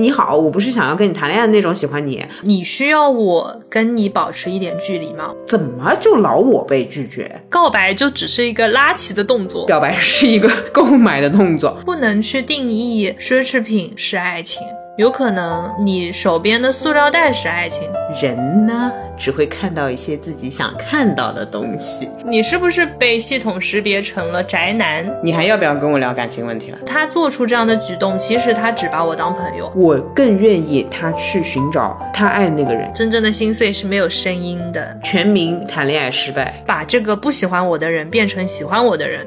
你好，我不是想要跟你谈恋爱的那种喜欢你，你需要我跟你保持一点距离吗？怎么就老我被拒绝？告白就只是一个拉齐的动作，表白是一个购买的动作，不能去定义奢侈品是爱情。有可能你手边的塑料袋是爱情，人呢只会看到一些自己想看到的东西。你是不是被系统识别成了宅男？你还要不要跟我聊感情问题了？他做出这样的举动，其实他只把我当朋友。我更愿意他去寻找他爱那个人。真正的心碎是没有声音的。全民谈恋爱失败，把这个不喜欢我的人变成喜欢我的人。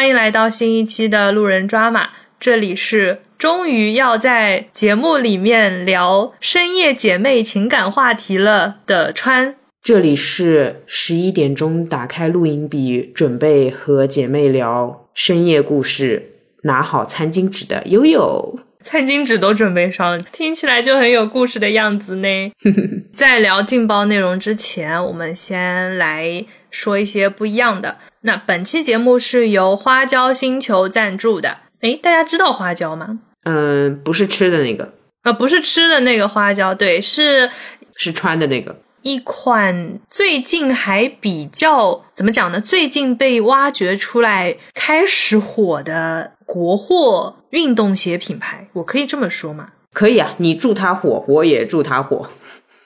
欢迎来到新一期的路人抓马，这里是终于要在节目里面聊深夜姐妹情感话题了的川，这里是十一点钟打开录音笔准备和姐妹聊深夜故事，拿好餐巾纸的悠悠，餐巾纸都准备上了，听起来就很有故事的样子呢。在聊劲爆内容之前，我们先来说一些不一样的。那本期节目是由花椒星球赞助的。诶，大家知道花椒吗？嗯，不是吃的那个，呃，不是吃的那个花椒，对，是是穿的那个。一款最近还比较怎么讲呢？最近被挖掘出来开始火的国货运动鞋品牌，我可以这么说吗？可以啊，你祝它火，我也祝它火。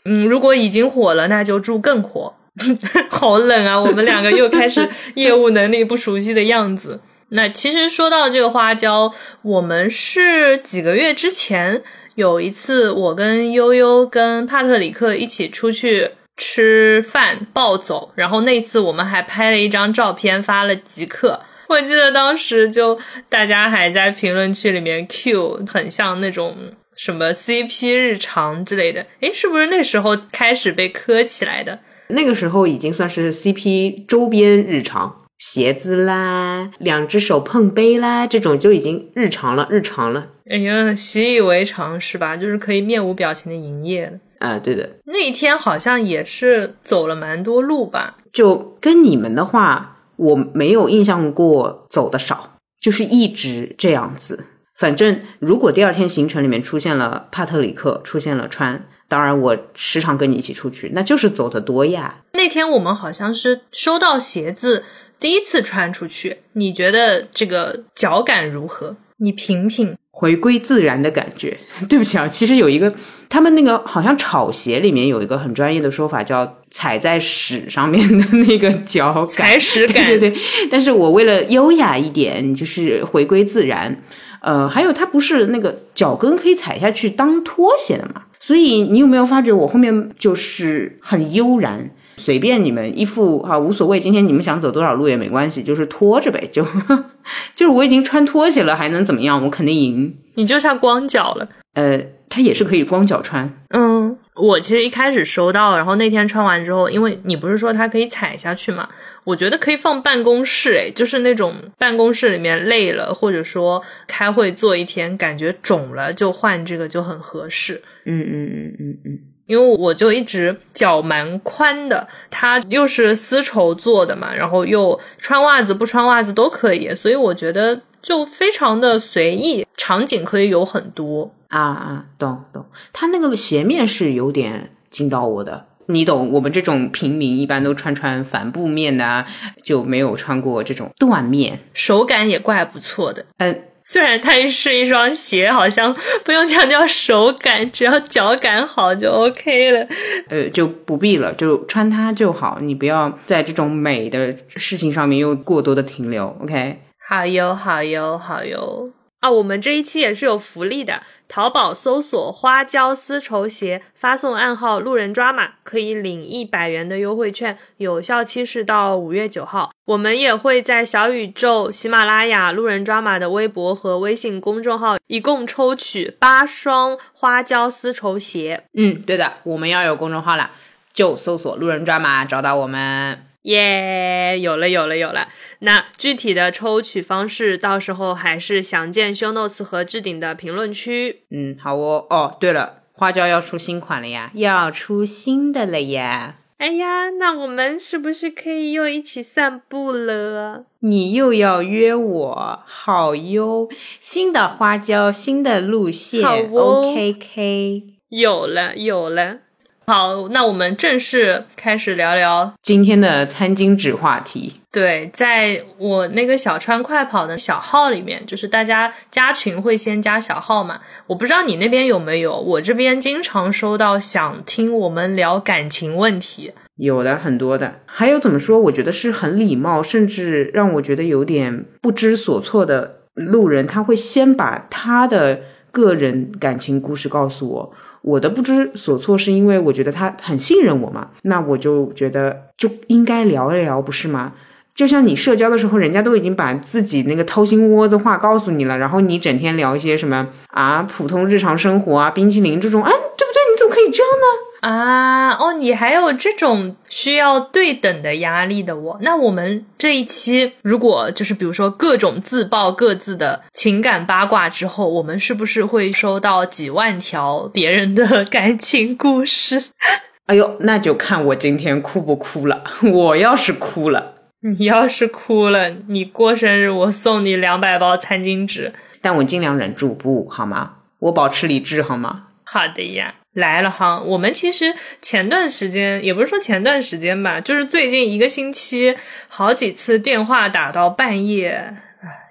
嗯，如果已经火了，那就祝更火。好冷啊！我们两个又开始 业务能力不熟悉的样子。那其实说到这个花椒，我们是几个月之前有一次，我跟悠悠跟帕特里克一起出去吃饭暴走，然后那次我们还拍了一张照片发了极客。我记得当时就大家还在评论区里面 Q，很像那种什么 CP 日常之类的。诶，是不是那时候开始被磕起来的？那个时候已经算是 CP 周边日常，鞋子啦，两只手碰杯啦，这种就已经日常了，日常了。哎呀，习以为常是吧？就是可以面无表情的营业了。啊，对的。那一天好像也是走了蛮多路吧？就跟你们的话，我没有印象过走的少，就是一直这样子。反正如果第二天行程里面出现了帕特里克，出现了穿。当然，我时常跟你一起出去，那就是走的多呀。那天我们好像是收到鞋子，第一次穿出去，你觉得这个脚感如何？你品品，回归自然的感觉。对不起啊，其实有一个，他们那个好像炒鞋里面有一个很专业的说法，叫踩在屎上面的那个脚感，踩屎 感。对对对，但是我为了优雅一点，就是回归自然。呃，还有它不是那个脚跟可以踩下去当拖鞋的嘛？所以你有没有发觉我后面就是很悠然，随便你们一副哈无所谓，今天你们想走多少路也没关系，就是拖着呗，就 就是我已经穿拖鞋了，还能怎么样？我肯定赢。你就差光脚了。呃，它也是可以光脚穿。嗯。我其实一开始收到，然后那天穿完之后，因为你不是说它可以踩下去嘛，我觉得可以放办公室，诶，就是那种办公室里面累了，或者说开会坐一天感觉肿了，就换这个就很合适。嗯嗯嗯嗯嗯，因为我就一直脚蛮宽的，它又是丝绸做的嘛，然后又穿袜子不穿袜子都可以，所以我觉得就非常的随意，场景可以有很多。啊啊，懂懂，它那个鞋面是有点惊到我的，你懂，我们这种平民一般都穿穿帆布面的，就没有穿过这种缎面，手感也怪不错的。嗯，虽然它是一双鞋，好像不用强调手感，只要脚感好就 OK 了。呃，就不必了，就穿它就好，你不要在这种美的事情上面又过多的停留。OK，好哟，好哟，好哟。啊，我们这一期也是有福利的。淘宝搜索花椒丝绸鞋，发送暗号“路人抓马”，可以领一百元的优惠券，有效期是到五月九号。我们也会在小宇宙、喜马拉雅、路人抓马的微博和微信公众号，一共抽取八双花椒丝绸鞋。嗯，对的，我们要有公众号了，就搜索“路人抓马”找到我们。耶，有了有了有了！那具体的抽取方式，到时候还是详见 show notes 和置顶的评论区。嗯，好哦。哦，对了，花椒要出新款了呀，要出新的了呀。哎呀，那我们是不是可以又一起散步了？你又要约我，好哟！新的花椒，新的路线好哦，OK K。有了，有了。好，那我们正式开始聊聊。今天的餐巾纸话题，对，在我那个小川快跑的小号里面，就是大家加群会先加小号嘛。我不知道你那边有没有，我这边经常收到想听我们聊感情问题。有的很多的，还有怎么说？我觉得是很礼貌，甚至让我觉得有点不知所措的路人，他会先把他的个人感情故事告诉我。我的不知所措是因为我觉得他很信任我嘛，那我就觉得就应该聊一聊，不是吗？就像你社交的时候，人家都已经把自己那个掏心窝子话告诉你了，然后你整天聊一些什么啊普通日常生活啊冰淇淋这种，哎对不对？你怎么可以这样呢？啊，哦，你还有这种需要对等的压力的我。那我们这一期如果就是比如说各种自曝各自的情感八卦之后，我们是不是会收到几万条别人的 感情故事？哎呦，那就看我今天哭不哭了。我要是哭了，你要是哭了，你过生日我送你两百包餐巾纸。但我尽量忍住不好吗？我保持理智好吗？好的呀，来了哈。我们其实前段时间，也不是说前段时间吧，就是最近一个星期，好几次电话打到半夜，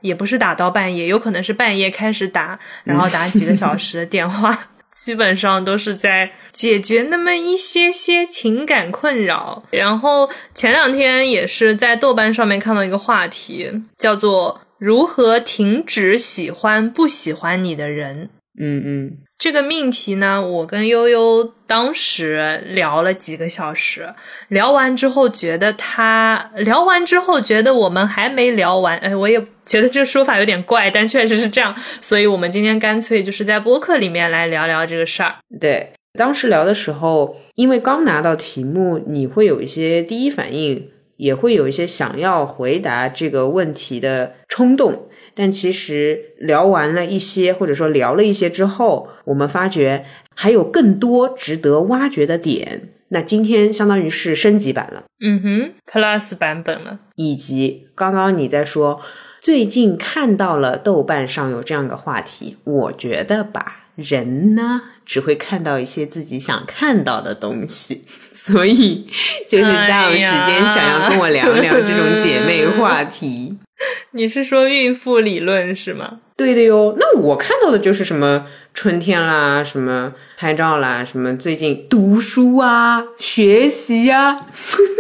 也不是打到半夜，有可能是半夜开始打，然后打几个小时的电话，基本上都是在解决那么一些些情感困扰。然后前两天也是在豆瓣上面看到一个话题，叫做“如何停止喜欢不喜欢你的人”。嗯嗯，这个命题呢，我跟悠悠当时聊了几个小时，聊完之后觉得他聊完之后觉得我们还没聊完，哎，我也觉得这个说法有点怪，但确实是这样，所以我们今天干脆就是在播客里面来聊聊这个事儿。对，当时聊的时候，因为刚拿到题目，你会有一些第一反应，也会有一些想要回答这个问题的冲动。但其实聊完了一些，或者说聊了一些之后，我们发觉还有更多值得挖掘的点。那今天相当于是升级版了，嗯哼，Plus 版本了。以及刚刚你在说最近看到了豆瓣上有这样一个话题，我觉得吧，人呢只会看到一些自己想看到的东西，所以就是大有时间想要跟我聊聊这种姐妹话题。你是说孕妇理论是吗？对的哟，那我看到的就是什么春天啦，什么拍照啦，什么最近读书啊、学习呀、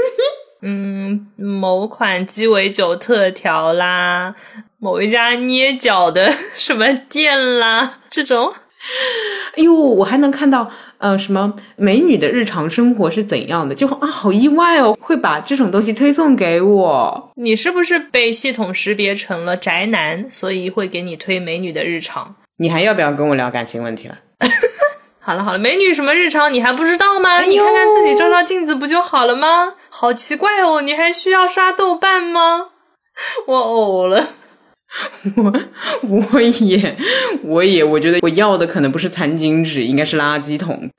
嗯，某款鸡尾酒特调啦，某一家捏脚的什么店啦，这种。哎呦，我还能看到呃什么美女的日常生活是怎样的，就啊好意外哦，会把这种东西推送给我。你是不是被系统识别成了宅男，所以会给你推美女的日常？你还要不要跟我聊感情问题了？好了好了，美女什么日常你还不知道吗？哎你看看自己照照镜子不就好了吗？好奇怪哦，你还需要刷豆瓣吗？我呕了。我 我也我也我觉得我要的可能不是餐巾纸，应该是垃圾桶。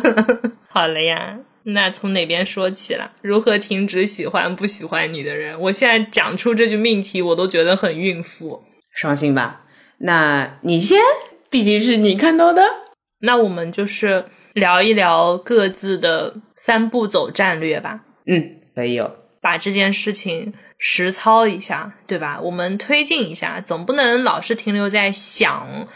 好了呀，那从哪边说起了？如何停止喜欢不喜欢你的人？我现在讲出这句命题，我都觉得很孕妇。伤心吧？那你先，毕竟是你看到的。那我们就是聊一聊各自的三步走战略吧，嗯，可以有。把这件事情实操一下，对吧？我们推进一下，总不能老是停留在想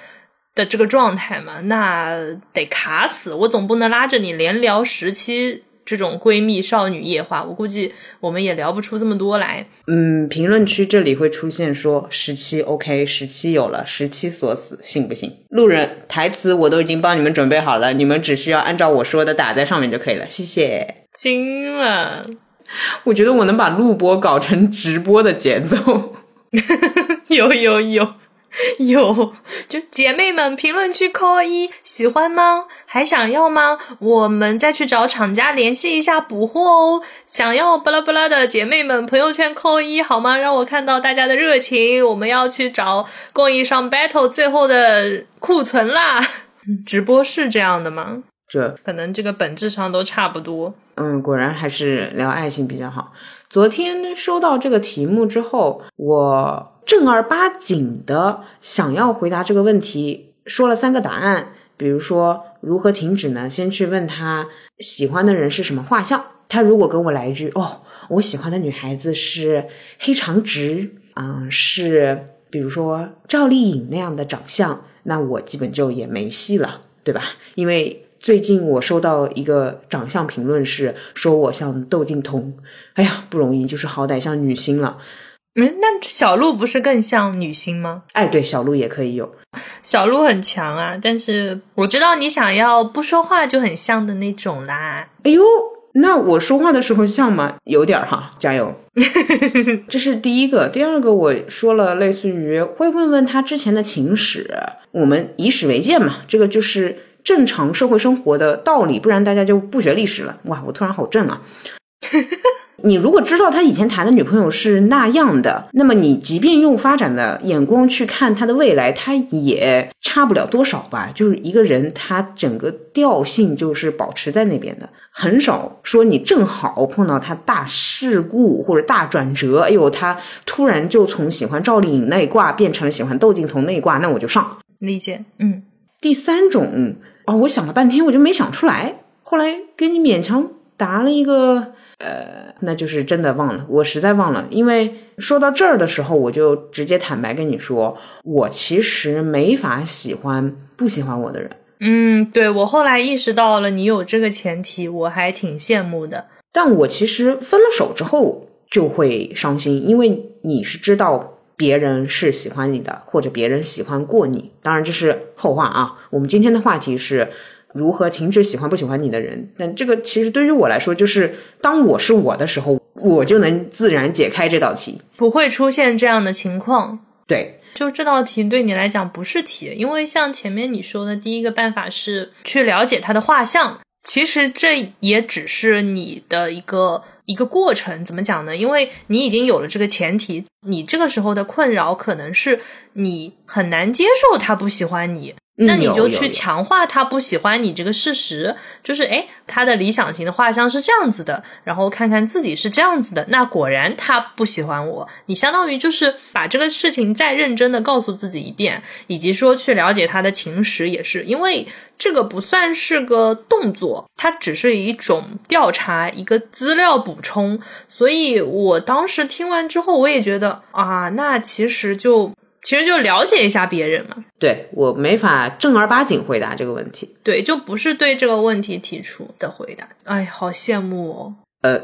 的这个状态嘛，那得卡死。我总不能拉着你连聊十期这种闺蜜少女夜话，我估计我们也聊不出这么多来。嗯，评论区这里会出现说十七 OK，十七有了，十七锁死，信不信？路人台词我都已经帮你们准备好了，你们只需要按照我说的打在上面就可以了，谢谢。惊了，我觉得我能把录播搞成直播的节奏。有有有有，就姐妹们评论区扣一，喜欢吗？还想要吗？我们再去找厂家联系一下补货哦。想要巴拉巴拉的姐妹们，朋友圈扣一好吗？让我看到大家的热情。我们要去找供应商 battle 最后的库存啦。直播是这样的吗？这可能这个本质上都差不多。嗯，果然还是聊爱情比较好。昨天收到这个题目之后，我正儿八经的想要回答这个问题，说了三个答案。比如说如何停止呢？先去问他喜欢的人是什么画像。他如果跟我来一句：“哦，我喜欢的女孩子是黑长直，嗯、是比如说赵丽颖那样的长相”，那我基本就也没戏了，对吧？因为最近我收到一个长相评论是说我像窦靖童，哎呀，不容易，就是好歹像女星了。嗯，那小鹿不是更像女星吗？哎，对，小鹿也可以有。小鹿很强啊，但是我知道你想要不说话就很像的那种啦。哎呦，那我说话的时候像吗？有点儿哈，加油。这是第一个，第二个我说了，类似于会问问他之前的情史，我们以史为鉴嘛，这个就是正常社会生活的道理，不然大家就不学历史了。哇，我突然好正啊！你如果知道他以前谈的女朋友是那样的，那么你即便用发展的眼光去看他的未来，他也差不了多少吧。就是一个人，他整个调性就是保持在那边的，很少说你正好碰到他大事故或者大转折，哎呦，他突然就从喜欢赵丽颖那一挂变成了喜欢窦靖童那一挂，那我就上。理解，嗯，第三种哦，我想了半天，我就没想出来，后来给你勉强答了一个。呃，那就是真的忘了，我实在忘了，因为说到这儿的时候，我就直接坦白跟你说，我其实没法喜欢不喜欢我的人。嗯，对我后来意识到了你有这个前提，我还挺羡慕的。但我其实分了手之后就会伤心，因为你是知道别人是喜欢你的，或者别人喜欢过你。当然这是后话啊。我们今天的话题是。如何停止喜欢不喜欢你的人？但这个其实对于我来说，就是当我是我的时候，我就能自然解开这道题，不会出现这样的情况。对，就这道题对你来讲不是题，因为像前面你说的第一个办法是去了解他的画像，其实这也只是你的一个一个过程。怎么讲呢？因为你已经有了这个前提，你这个时候的困扰可能是你很难接受他不喜欢你。那你就去强化他不喜欢你这个事实，就是诶，他的理想型的画像是这样子的，然后看看自己是这样子的，那果然他不喜欢我。你相当于就是把这个事情再认真的告诉自己一遍，以及说去了解他的情史也是，因为这个不算是个动作，它只是一种调查，一个资料补充。所以我当时听完之后，我也觉得啊，那其实就。其实就了解一下别人嘛。对我没法正儿八经回答这个问题。对，就不是对这个问题提出的回答。哎，好羡慕哦。呃，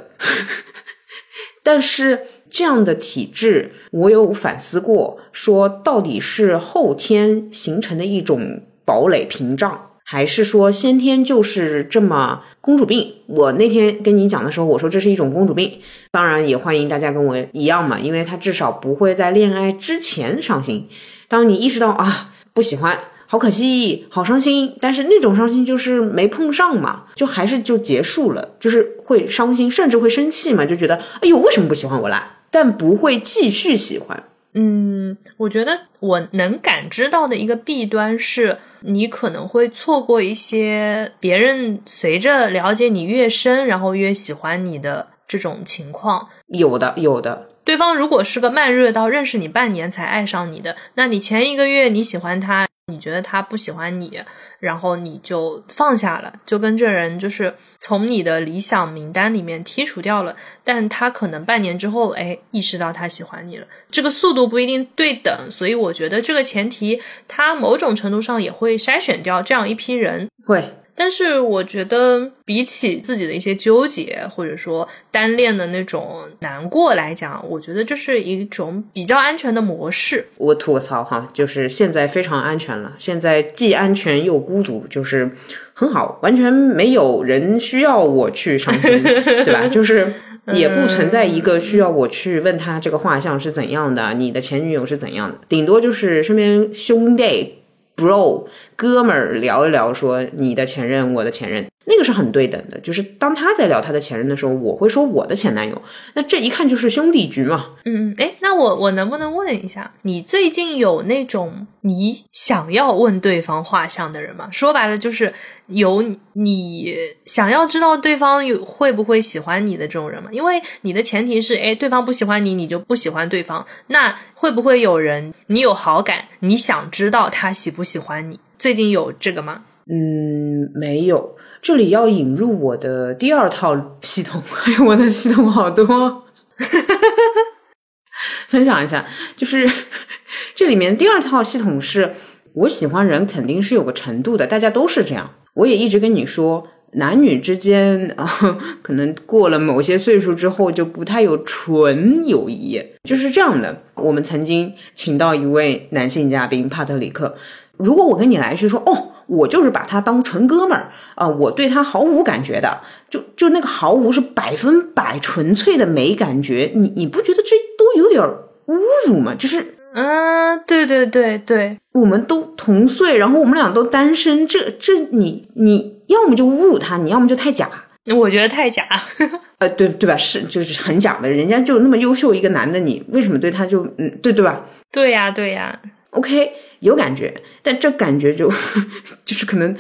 但是这样的体质，我有反思过，说到底是后天形成的一种堡垒屏障。还是说先天就是这么公主病？我那天跟你讲的时候，我说这是一种公主病。当然也欢迎大家跟我一样嘛，因为他至少不会在恋爱之前伤心。当你意识到啊不喜欢，好可惜，好伤心，但是那种伤心就是没碰上嘛，就还是就结束了，就是会伤心，甚至会生气嘛，就觉得哎呦为什么不喜欢我啦？但不会继续喜欢。嗯，我觉得我能感知到的一个弊端是，你可能会错过一些别人随着了解你越深，然后越喜欢你的这种情况。有的，有的。对方如果是个慢热到认识你半年才爱上你的，那你前一个月你喜欢他。你觉得他不喜欢你，然后你就放下了，就跟这人就是从你的理想名单里面剔除掉了。但他可能半年之后，哎，意识到他喜欢你了，这个速度不一定对等，所以我觉得这个前提，他某种程度上也会筛选掉这样一批人。会。但是我觉得，比起自己的一些纠结，或者说单恋的那种难过来讲，我觉得这是一种比较安全的模式。我吐个槽哈，就是现在非常安全了，现在既安全又孤独，就是很好，完全没有人需要我去伤心，对吧？就是也不存在一个需要我去问他这个画像是怎样的，你的前女友是怎样的，顶多就是身边兄弟。bro，哥们儿聊一聊，说你的前任，我的前任，那个是很对等的。就是当他在聊他的前任的时候，我会说我的前男友，那这一看就是兄弟局嘛。嗯，哎，那我我能不能问一下，你最近有那种你想要问对方画像的人吗？说白了就是有你想要知道对方有会不会喜欢你的这种人吗？因为你的前提是，哎，对方不喜欢你，你就不喜欢对方。那会不会有人你有好感，你想知道他喜不喜欢你？最近有这个吗？嗯，没有。这里要引入我的第二套系统，哎呦，我的系统好多，分享一下，就是 这里面第二套系统是我喜欢人肯定是有个程度的，大家都是这样。我也一直跟你说，男女之间啊，可能过了某些岁数之后就不太有纯友谊，就是这样的。我们曾经请到一位男性嘉宾帕特里克，如果我跟你来一句说，哦。我就是把他当纯哥们儿啊，我对他毫无感觉的，就就那个毫无是百分百纯粹的没感觉，你你不觉得这都有点侮辱吗？就是，嗯，对对对对，我们都同岁，然后我们俩都单身，这这你你要么就侮辱他，你要么就太假，我觉得太假，呃，对对吧？是就是很假的，人家就那么优秀一个男的，你为什么对他就嗯，对对吧？对呀对呀。OK，有感觉，但这感觉就 就是可能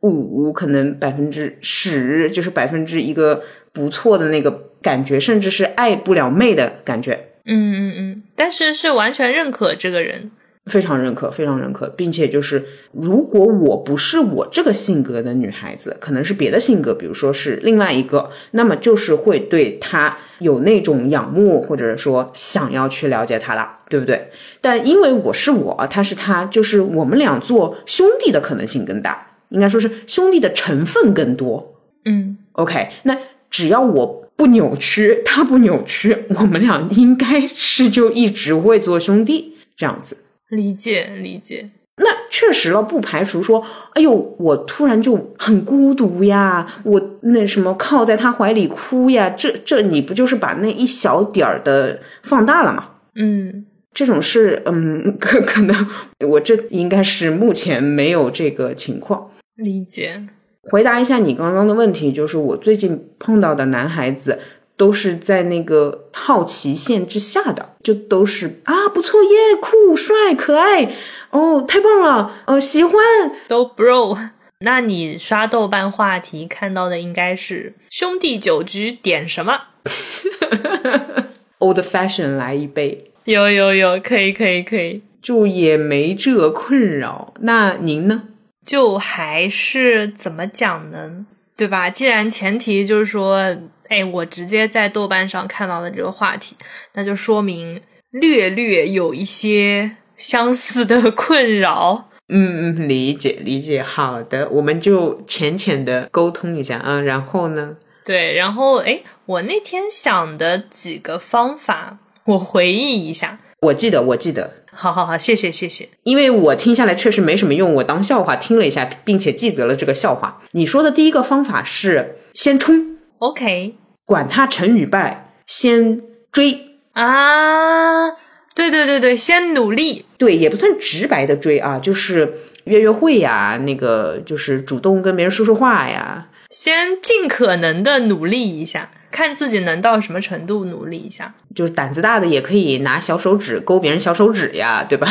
五，可能百分之十，就是百分之一个不错的那个感觉，甚至是爱不了妹的感觉。嗯嗯嗯，但是是完全认可这个人。非常认可，非常认可，并且就是，如果我不是我这个性格的女孩子，可能是别的性格，比如说是另外一个，那么就是会对他有那种仰慕，或者说想要去了解他了，对不对？但因为我是我，他是他，就是我们俩做兄弟的可能性更大，应该说是兄弟的成分更多。嗯，OK，那只要我不扭曲，他不扭曲，我们俩应该是就一直会做兄弟这样子。理解理解，那确实了，不排除说，哎呦，我突然就很孤独呀，我那什么靠在他怀里哭呀，这这你不就是把那一小点儿的放大了吗？嗯，这种事，嗯，可可能我这应该是目前没有这个情况。理解，回答一下你刚刚的问题，就是我最近碰到的男孩子。都是在那个好奇线之下的，就都是啊，不错耶，酷帅可爱哦，太棒了，呃，喜欢都 bro。那你刷豆瓣话题看到的应该是兄弟酒局点什么？Old fashion 来一杯，有有有，可以可以可以，就也没这困扰。那您呢？就还是怎么讲呢？对吧？既然前提就是说。哎，我直接在豆瓣上看到的这个话题，那就说明略略有一些相似的 困扰。嗯嗯，理解理解。好的，我们就浅浅的沟通一下啊。然后呢？对，然后哎，我那天想的几个方法，我回忆一下。我记得，我记得。好好好，谢谢谢谢。因为我听下来确实没什么用，我当笑话听了一下，并且记得了这个笑话。你说的第一个方法是先冲。OK。管他成与败，先追啊！对对对对，先努力，对，也不算直白的追啊，就是约约会呀，那个就是主动跟别人说说话呀，先尽可能的努力一下，看自己能到什么程度，努力一下。就是胆子大的也可以拿小手指勾别人小手指呀，对吧？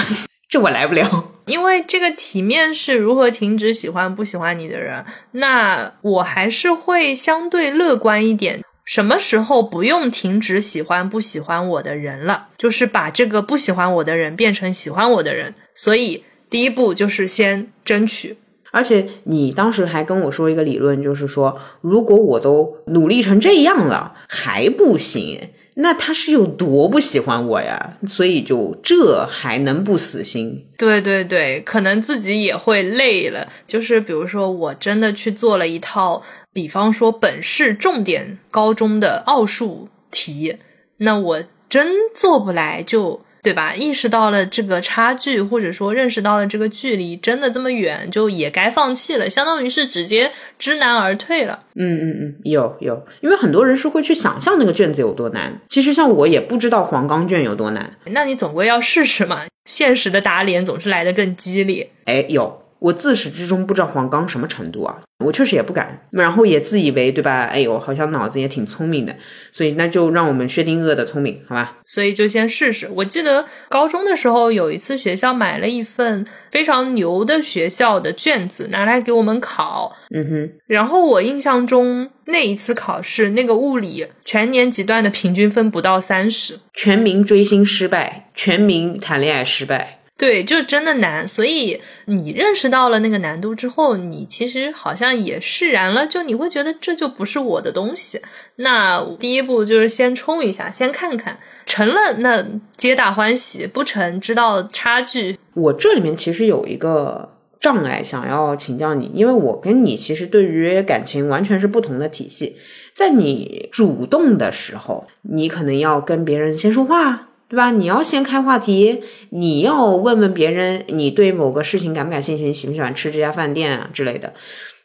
这我来不了，因为这个体面是如何停止喜欢不喜欢你的人，那我还是会相对乐观一点。什么时候不用停止喜欢不喜欢我的人了？就是把这个不喜欢我的人变成喜欢我的人。所以第一步就是先争取。而且你当时还跟我说一个理论，就是说如果我都努力成这样了还不行。那他是有多不喜欢我呀？所以就这还能不死心？对对对，可能自己也会累了。就是比如说，我真的去做了一套，比方说本市重点高中的奥数题，那我真做不来就。对吧？意识到了这个差距，或者说认识到了这个距离真的这么远，就也该放弃了，相当于是直接知难而退了。嗯嗯嗯，有有，因为很多人是会去想象那个卷子有多难。其实像我也不知道黄冈卷有多难。那你总归要试试嘛，现实的打脸总是来的更激烈。哎，有我自始至终不知道黄冈什么程度啊，我确实也不敢，然后也自以为对吧？哎呦，好像脑子也挺聪明的，所以那就让我们薛定谔的聪明，好吧？所以就先试试。我记得高中的时候有一次学校买了一份非常牛的学校的卷子拿来给我们考，嗯哼，然后我印象中那一次考试那个物理全年级段的平均分不到三十，全民追星失败，全民谈恋爱失败。对，就真的难，所以你认识到了那个难度之后，你其实好像也释然了，就你会觉得这就不是我的东西。那第一步就是先冲一下，先看看成了，那皆大欢喜；不成，知道差距。我这里面其实有一个障碍，想要请教你，因为我跟你其实对于感情完全是不同的体系。在你主动的时候，你可能要跟别人先说话。对吧？你要先开话题，你要问问别人，你对某个事情感不感兴趣？你喜不喜欢吃这家饭店啊之类的？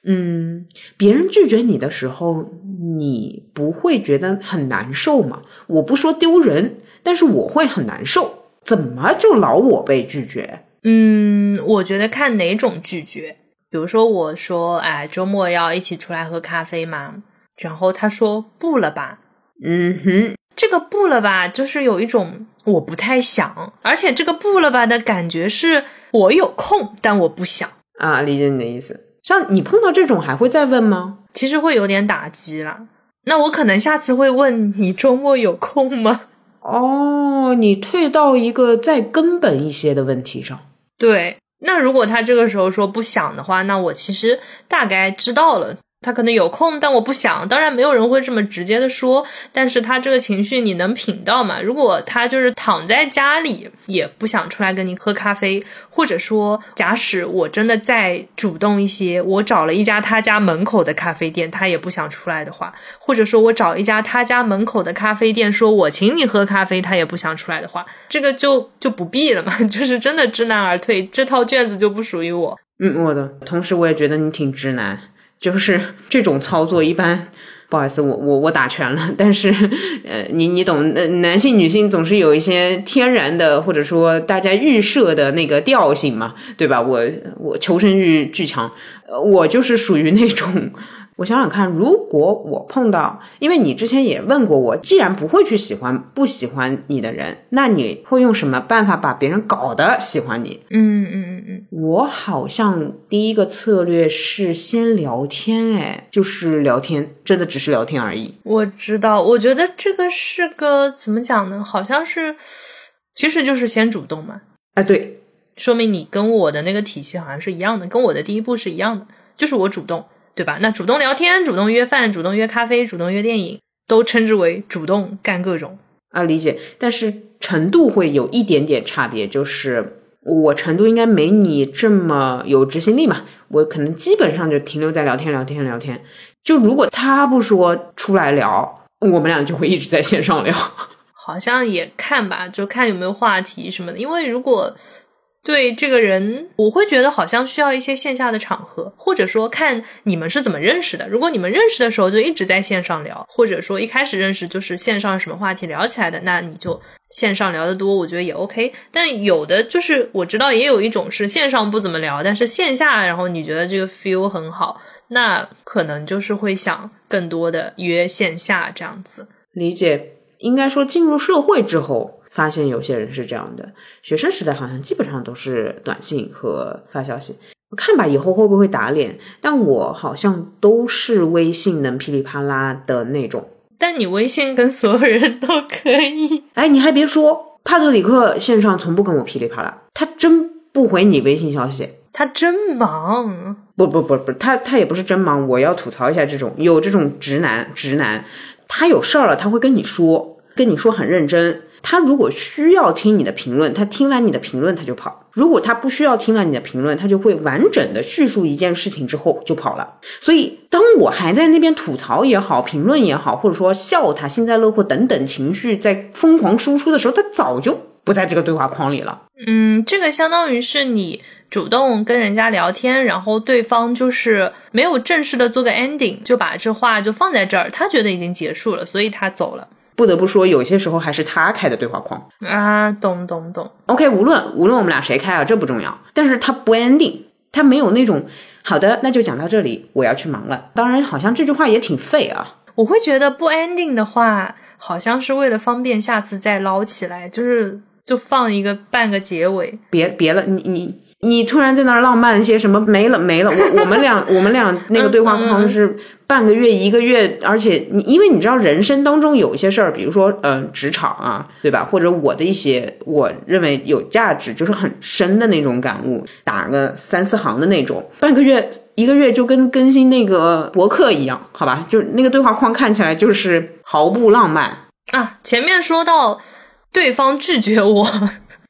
嗯，别人拒绝你的时候，你不会觉得很难受吗？我不说丢人，但是我会很难受。怎么就老我被拒绝？嗯，我觉得看哪种拒绝。比如说，我说，哎，周末要一起出来喝咖啡吗？然后他说不了吧。嗯哼，这个不了吧，就是有一种。我不太想，而且这个不了吧的感觉是我有空，但我不想啊。理解你的意思。像你碰到这种还会再问吗？其实会有点打击了。那我可能下次会问你周末有空吗？哦，你退到一个再根本一些的问题上。对，那如果他这个时候说不想的话，那我其实大概知道了。他可能有空，但我不想。当然，没有人会这么直接的说，但是他这个情绪你能品到吗？如果他就是躺在家里，也不想出来跟你喝咖啡，或者说，假使我真的再主动一些，我找了一家他家门口的咖啡店，他也不想出来的话，或者说我找一家他家门口的咖啡店，说我请你喝咖啡，他也不想出来的话，这个就就不必了嘛，就是真的知难而退，这套卷子就不属于我。嗯，我的。同时，我也觉得你挺直男。就是这种操作，一般不好意思，我我我打拳了。但是，呃，你你懂，呃，男性女性总是有一些天然的，或者说大家预设的那个调性嘛，对吧？我我求生欲巨强，我就是属于那种。我想想看，如果我碰到，因为你之前也问过我，既然不会去喜欢不喜欢你的人，那你会用什么办法把别人搞得喜欢你？嗯嗯嗯嗯，我好像第一个策略是先聊天，哎，就是聊天，真的只是聊天而已。我知道，我觉得这个是个怎么讲呢？好像是，其实就是先主动嘛。哎，对，说明你跟我的那个体系好像是一样的，跟我的第一步是一样的，就是我主动。对吧？那主动聊天、主动约饭、主动约咖啡、主动约电影，都称之为主动干各种啊。理解，但是程度会有一点点差别，就是我程度应该没你这么有执行力嘛。我可能基本上就停留在聊天、聊天、聊天。就如果他不说出来聊，我们俩就会一直在线上聊。好像也看吧，就看有没有话题什么的。因为如果对这个人，我会觉得好像需要一些线下的场合，或者说看你们是怎么认识的。如果你们认识的时候就一直在线上聊，或者说一开始认识就是线上什么话题聊起来的，那你就线上聊得多，我觉得也 OK。但有的就是我知道也有一种是线上不怎么聊，但是线下然后你觉得这个 feel 很好，那可能就是会想更多的约线下这样子。理解，应该说进入社会之后。发现有些人是这样的，学生时代好像基本上都是短信和发消息。看吧，以后会不会打脸？但我好像都是微信能噼里啪啦的那种。但你微信跟所有人都可以。哎，你还别说，帕特里克线上从不跟我噼里啪啦，他真不回你微信消息。他真忙？不不不不，他他也不是真忙。我要吐槽一下这种有这种直男直男，他有事儿了他会跟你说，跟你说很认真。他如果需要听你的评论，他听完你的评论他就跑；如果他不需要听完你的评论，他就会完整的叙述一件事情之后就跑了。所以，当我还在那边吐槽也好，评论也好，或者说笑他幸灾乐祸等等情绪在疯狂输出的时候，他早就不在这个对话框里了。嗯，这个相当于是你主动跟人家聊天，然后对方就是没有正式的做个 ending，就把这话就放在这儿，他觉得已经结束了，所以他走了。不得不说，有些时候还是他开的对话框啊，懂懂懂。OK，无论无论我们俩谁开啊，这不重要。但是他不 ending，他没有那种好的，那就讲到这里，我要去忙了。当然，好像这句话也挺废啊。我会觉得不 ending 的话，好像是为了方便下次再捞起来，就是就放一个半个结尾。别别了，你你你突然在那儿浪漫些什么没了没了，我我们俩 我们俩那个对话框是半个月一个月，而且你因为你知道人生当中有一些事儿，比如说嗯、呃职场啊，对吧？或者我的一些我认为有价值，就是很深的那种感悟，打个三四行的那种，半个月一个月就跟更新那个博客一样，好吧？就是那个对话框看起来就是毫不浪漫。啊，前面说到对方拒绝我，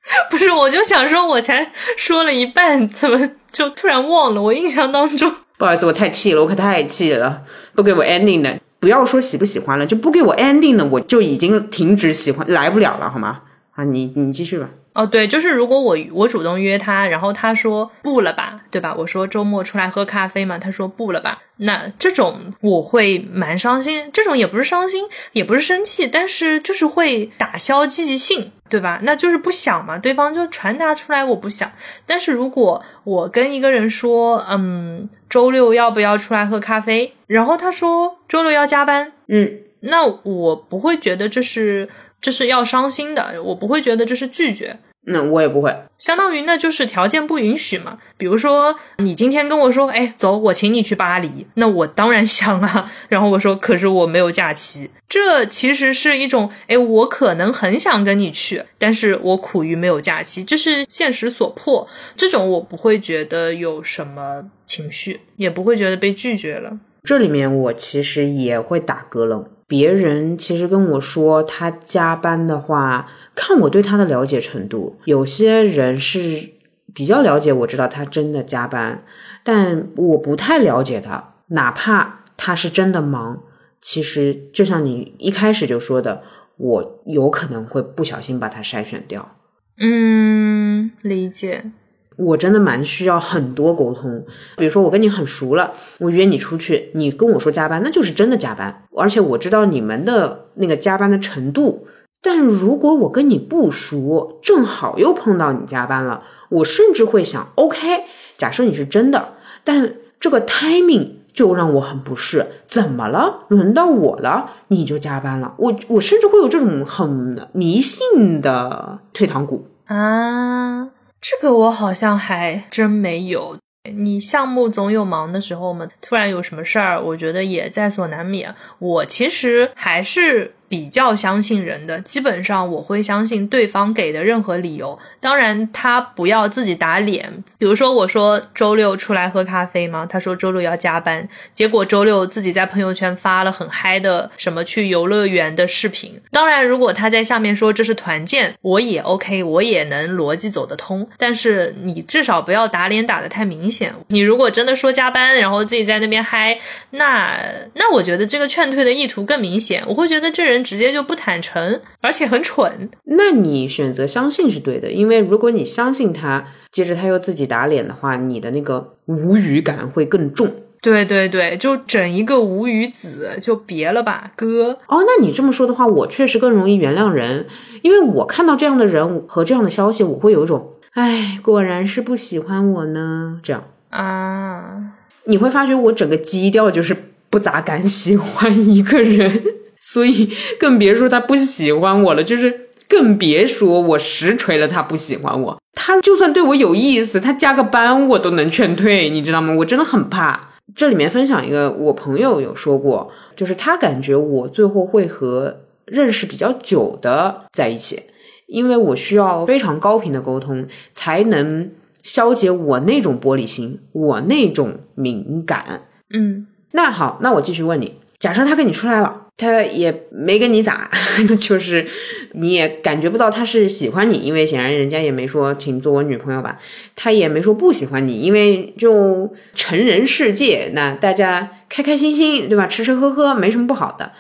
不是，我就想说，我才说了一半，怎么 就突然忘了？我印象当中，不好意思，我太气了，我可太气了，不给我 ending 的，不要说喜不喜欢了，就不给我 ending 的，我就已经停止喜欢，来不了了，好吗？啊，你你继续吧。哦，对，就是如果我我主动约他，然后他说不了吧，对吧？我说周末出来喝咖啡嘛，他说不了吧，那这种我会蛮伤心，这种也不是伤心，也不是生气，但是就是会打消积极性，对吧？那就是不想嘛，对方就传达出来我不想。但是如果我跟一个人说，嗯，周六要不要出来喝咖啡？然后他说周六要加班，嗯，那我不会觉得这是这是要伤心的，我不会觉得这是拒绝。那我也不会。相当于那就是条件不允许嘛。比如说，你今天跟我说，哎，走，我请你去巴黎，那我当然想啊。然后我说，可是我没有假期。这其实是一种，哎，我可能很想跟你去，但是我苦于没有假期，这是现实所迫。这种我不会觉得有什么情绪，也不会觉得被拒绝了。这里面我其实也会打咯楞。别人其实跟我说他加班的话，看我对他的了解程度，有些人是比较了解，我知道他真的加班，但我不太了解他，哪怕他是真的忙，其实就像你一开始就说的，我有可能会不小心把他筛选掉。嗯，理解。我真的蛮需要很多沟通，比如说我跟你很熟了，我约你出去，你跟我说加班，那就是真的加班，而且我知道你们的那个加班的程度。但如果我跟你不熟，正好又碰到你加班了，我甚至会想，OK，假设你是真的，但这个 timing 就让我很不适，怎么了？轮到我了，你就加班了，我我甚至会有这种很迷信的退堂鼓啊。这个我好像还真没有。你项目总有忙的时候嘛，突然有什么事儿，我觉得也在所难免。我其实还是比较相信人的，基本上我会相信对方给的任何理由。当然，他不要自己打脸。比如说，我说周六出来喝咖啡吗？他说周六要加班，结果周六自己在朋友圈发了很嗨的什么去游乐园的视频。当然，如果他在下面说这是团建，我也 OK，我也能逻辑走得通。但是你至少不要打脸打得太明显。你如果真的说加班，然后自己在那边嗨，那那我觉得这个劝退的意图更明显。我会觉得这人直接就不坦诚，而且很蠢。那你选择相信是对的，因为如果你相信他，接着他又自己打脸的话，你的那个无语感会更重。对对对，就整一个无语子，就别了吧，哥。哦，那你这么说的话，我确实更容易原谅人，因为我看到这样的人和这样的消息，我会有一种，哎，果然是不喜欢我呢，这样啊。你会发觉我整个基调就是不咋敢喜欢一个人，所以更别说他不喜欢我了，就是更别说我实锤了他不喜欢我。他就算对我有意思，他加个班我都能劝退，你知道吗？我真的很怕。这里面分享一个，我朋友有说过，就是他感觉我最后会和认识比较久的在一起，因为我需要非常高频的沟通，才能消解我那种玻璃心，我那种敏感。嗯，那好，那我继续问你，假设他跟你出来了，他也没跟你咋，就是你也感觉不到他是喜欢你，因为显然人家也没说请做我女朋友吧，他也没说不喜欢你，因为就成人世界，那大家开开心心，对吧？吃吃喝喝没什么不好的。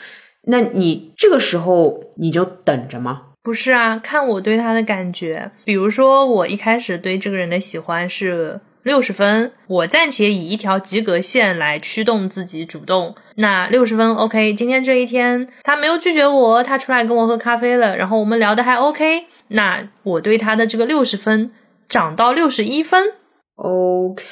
那你这个时候你就等着吗？不是啊，看我对他的感觉。比如说，我一开始对这个人的喜欢是六十分，我暂且以一条及格线来驱动自己主动。那六十分 OK，今天这一天他没有拒绝我，他出来跟我喝咖啡了，然后我们聊的还 OK。那我对他的这个六十分涨到六十一分，OK，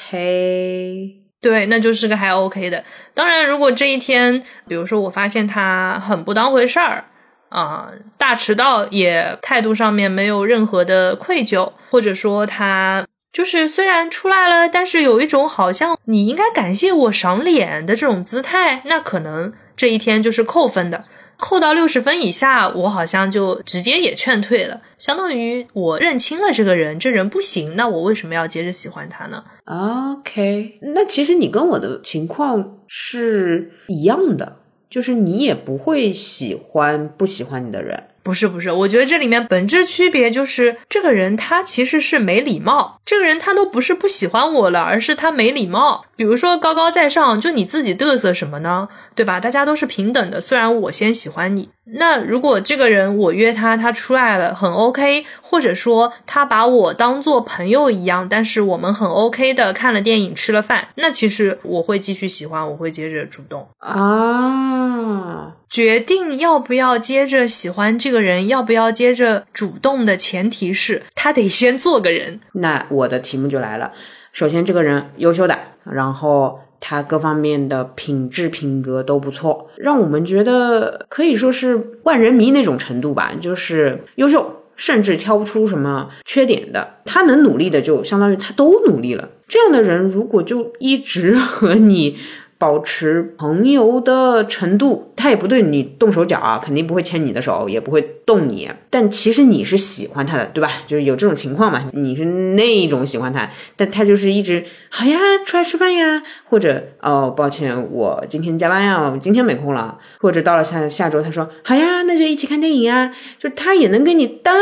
对，那就是个还 OK 的。当然，如果这一天，比如说我发现他很不当回事儿啊、大迟到，也态度上面没有任何的愧疚，或者说他就是虽然出来了，但是有一种好像你应该感谢我赏脸的这种姿态，那可能这一天就是扣分的。扣到六十分以下，我好像就直接也劝退了，相当于我认清了这个人，这人不行，那我为什么要接着喜欢他呢？OK，那其实你跟我的情况是一样的，就是你也不会喜欢不喜欢你的人。不是不是，我觉得这里面本质区别就是，这个人他其实是没礼貌，这个人他都不是不喜欢我了，而是他没礼貌。比如说高高在上，就你自己嘚瑟什么呢？对吧？大家都是平等的，虽然我先喜欢你。那如果这个人我约他，他出来了很 OK，或者说他把我当做朋友一样，但是我们很 OK 的看了电影吃了饭，那其实我会继续喜欢，我会接着主动。啊，决定要不要接着喜欢这个人，要不要接着主动的前提是他得先做个人。那我的题目就来了。首先，这个人优秀的，然后他各方面的品质品格都不错，让我们觉得可以说是万人迷那种程度吧，就是优秀。甚至挑不出什么缺点的，他能努力的就相当于他都努力了。这样的人如果就一直和你保持朋友的程度，他也不对你动手脚啊，肯定不会牵你的手，也不会动你。但其实你是喜欢他的，对吧？就是有这种情况嘛，你是那一种喜欢他，但他就是一直好呀，出来吃饭呀，或者哦，抱歉，我今天加班呀，我今天没空了，或者到了下下周，他说好呀，那就一起看电影啊，就他也能跟你单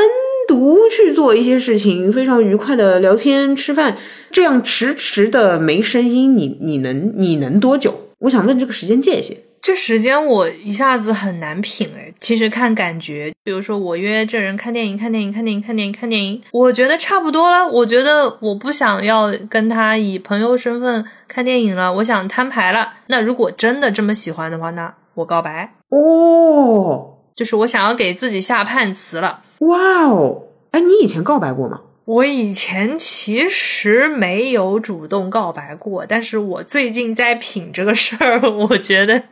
独去做一些事情，非常愉快的聊天吃饭，这样迟迟的没声音，你你能你能多久？我想问这个时间界限。这时间我一下子很难品哎，其实看感觉，比如说我约这人看电影，看电影，看电影，看电影，看电影，我觉得差不多了。我觉得我不想要跟他以朋友身份看电影了，我想摊牌了。那如果真的这么喜欢的话，那我告白，哦，就是我想要给自己下判词了。哇哦，哎，你以前告白过吗？我以前其实没有主动告白过，但是我最近在品这个事儿，我觉得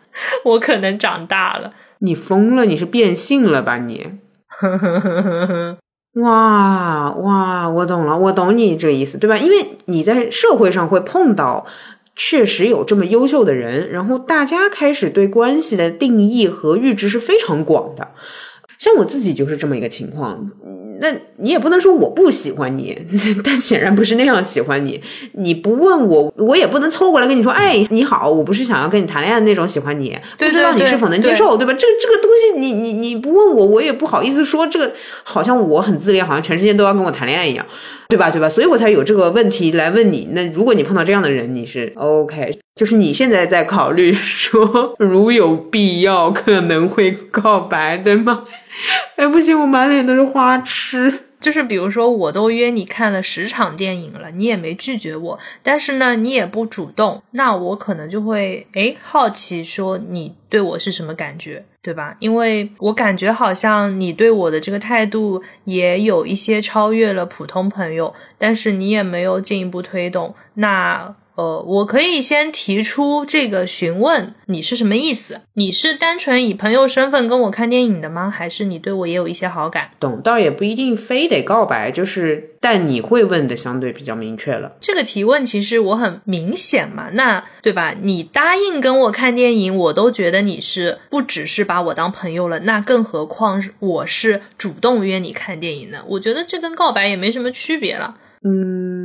我可能长大了。你疯了？你是变性了吧你？哇哇，我懂了，我懂你这意思，对吧？因为你在社会上会碰到，确实有这么优秀的人，然后大家开始对关系的定义和阈值是非常广的。像我自己就是这么一个情况，那你也不能说我不喜欢你，但显然不是那样喜欢你。你不问我，我也不能凑过来跟你说，哎，你好，我不是想要跟你谈恋爱的那种喜欢你，不知道你是否能接受，对吧？这这个东西你，你你不问我，我也不好意思说这个，好像我很自恋，好像全世界都要跟我谈恋爱一样，对吧？对吧？所以我才有这个问题来问你。那如果你碰到这样的人，你是 OK，就是你现在在考虑说，如有必要可能会告白，对吗？哎，不行，我满脸都是花痴。就是比如说，我都约你看了十场电影了，你也没拒绝我，但是呢，你也不主动，那我可能就会诶好奇说你对我是什么感觉，对吧？因为我感觉好像你对我的这个态度也有一些超越了普通朋友，但是你也没有进一步推动，那。呃，我可以先提出这个询问，你是什么意思？你是单纯以朋友身份跟我看电影的吗？还是你对我也有一些好感？懂，倒也不一定非得告白，就是但你会问的相对比较明确了。这个提问其实我很明显嘛，那对吧？你答应跟我看电影，我都觉得你是不只是把我当朋友了，那更何况是我是主动约你看电影呢？我觉得这跟告白也没什么区别了。嗯，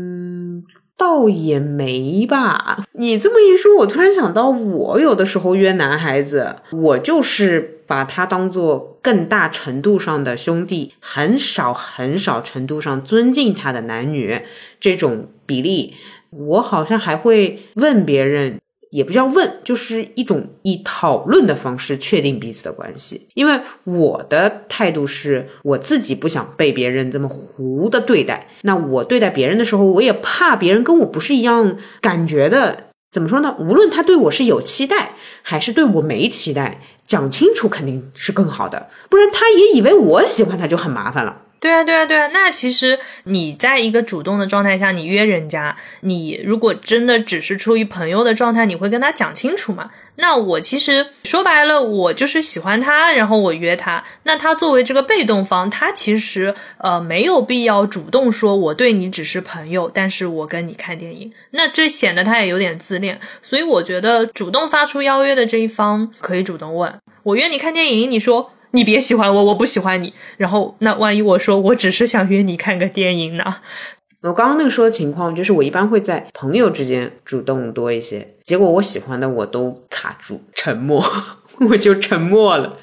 倒也没吧。你这么一说，我突然想到，我有的时候约男孩子，我就是把他当做更大程度上的兄弟，很少很少程度上尊敬他的男女这种比例，我好像还会问别人。也不叫问，就是一种以讨论的方式确定彼此的关系。因为我的态度是我自己不想被别人这么糊的对待，那我对待别人的时候，我也怕别人跟我不是一样感觉的。怎么说呢？无论他对我是有期待，还是对我没期待，讲清楚肯定是更好的。不然他也以为我喜欢他就很麻烦了。对啊，对啊，对啊。那其实你在一个主动的状态下，你约人家，你如果真的只是出于朋友的状态，你会跟他讲清楚吗？那我其实说白了，我就是喜欢他，然后我约他。那他作为这个被动方，他其实呃没有必要主动说我对你只是朋友，但是我跟你看电影，那这显得他也有点自恋。所以我觉得主动发出邀约的这一方可以主动问我约你看电影，你说。你别喜欢我，我不喜欢你。然后，那万一我说我只是想约你看个电影呢？我刚刚那个说的情况，就是我一般会在朋友之间主动多一些，结果我喜欢的我都卡住，沉默，我就沉默了。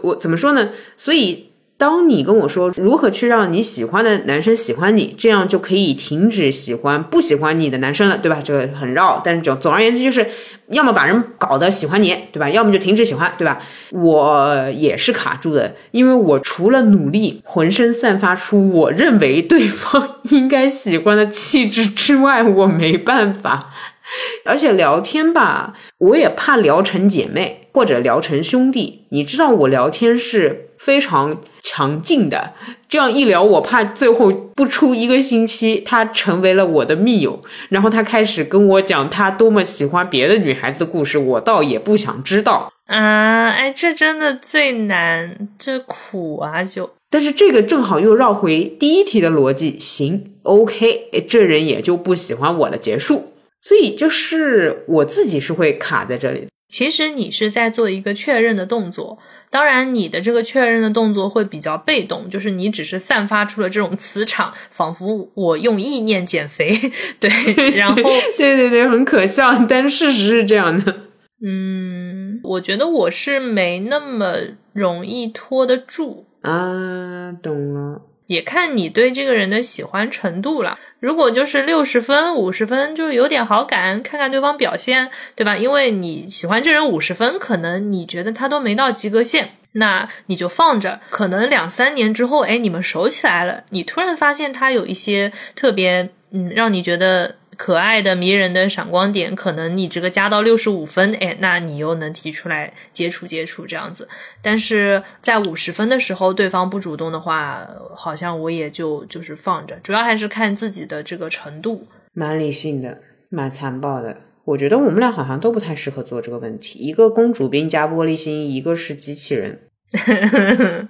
我怎么说呢？所以。当你跟我说如何去让你喜欢的男生喜欢你，这样就可以停止喜欢不喜欢你的男生了，对吧？这个很绕，但是总总而言之就是，要么把人搞得喜欢你，对吧？要么就停止喜欢，对吧？我也是卡住的，因为我除了努力，浑身散发出我认为对方应该喜欢的气质之外，我没办法。而且聊天吧，我也怕聊成姐妹或者聊成兄弟。你知道我聊天是。非常强劲的，这样一聊，我怕最后不出一个星期，他成为了我的密友，然后他开始跟我讲他多么喜欢别的女孩子故事，我倒也不想知道啊！哎，这真的最难，这苦啊！就，但是这个正好又绕回第一题的逻辑，行，OK，这人也就不喜欢我了，结束。所以就是我自己是会卡在这里。其实你是在做一个确认的动作。当然，你的这个确认的动作会比较被动，就是你只是散发出了这种磁场，仿佛我用意念减肥，对，然后对对对，很可笑，但事实是这样的。嗯，我觉得我是没那么容易拖得住啊，懂了。也看你对这个人的喜欢程度了。如果就是六十分、五十分，就是有点好感，看看对方表现，对吧？因为你喜欢这人五十分，可能你觉得他都没到及格线，那你就放着。可能两三年之后，哎，你们熟起来了，你突然发现他有一些特别，嗯，让你觉得。可爱的、迷人的闪光点，可能你这个加到六十五分，哎，那你又能提出来接触接触这样子。但是在五十分的时候，对方不主动的话，好像我也就就是放着，主要还是看自己的这个程度。蛮理性的，蛮残暴的。我觉得我们俩好像都不太适合做这个问题。一个公主病加玻璃心，一个是机器人。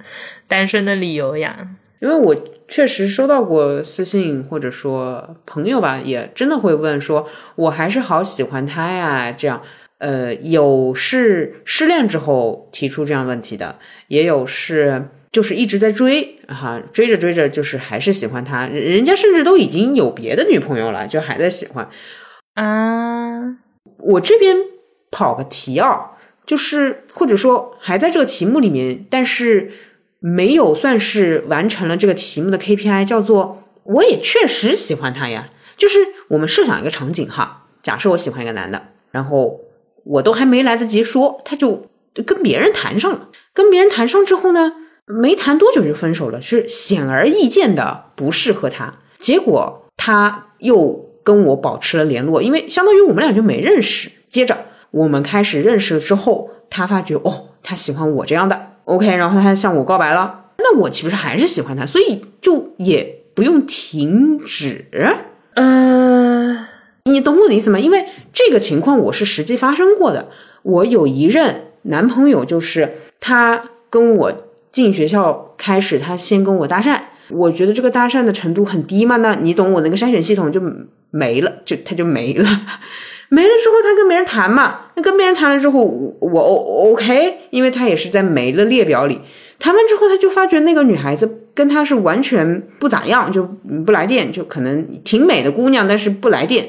单身的理由呀，因为我。确实收到过私信，或者说朋友吧，也真的会问说，我还是好喜欢他呀。这样，呃，有是失恋之后提出这样问题的，也有是就是一直在追哈，追着追着就是还是喜欢他，人家甚至都已经有别的女朋友了，就还在喜欢。啊，我这边跑个题啊，就是或者说还在这个题目里面，但是。没有算是完成了这个题目的 KPI，叫做我也确实喜欢他呀。就是我们设想一个场景哈，假设我喜欢一个男的，然后我都还没来得及说，他就跟别人谈上了。跟别人谈上之后呢，没谈多久就分手了，是显而易见的不适合他。结果他又跟我保持了联络，因为相当于我们俩就没认识。接着我们开始认识了之后，他发觉哦，他喜欢我这样的。OK，然后他向我告白了，那我岂不是还是喜欢他？所以就也不用停止。呃，你懂我的意思吗？因为这个情况我是实际发生过的。我有一任男朋友，就是他跟我进学校开始，他先跟我搭讪，我觉得这个搭讪的程度很低嘛，那你懂我那个筛选系统就没了，就他就没了。没了之后，他跟别人谈嘛，那跟别人谈了之后，我我 O OK，因为他也是在没了列表里。谈完之后，他就发觉那个女孩子跟他是完全不咋样，就不来电，就可能挺美的姑娘，但是不来电。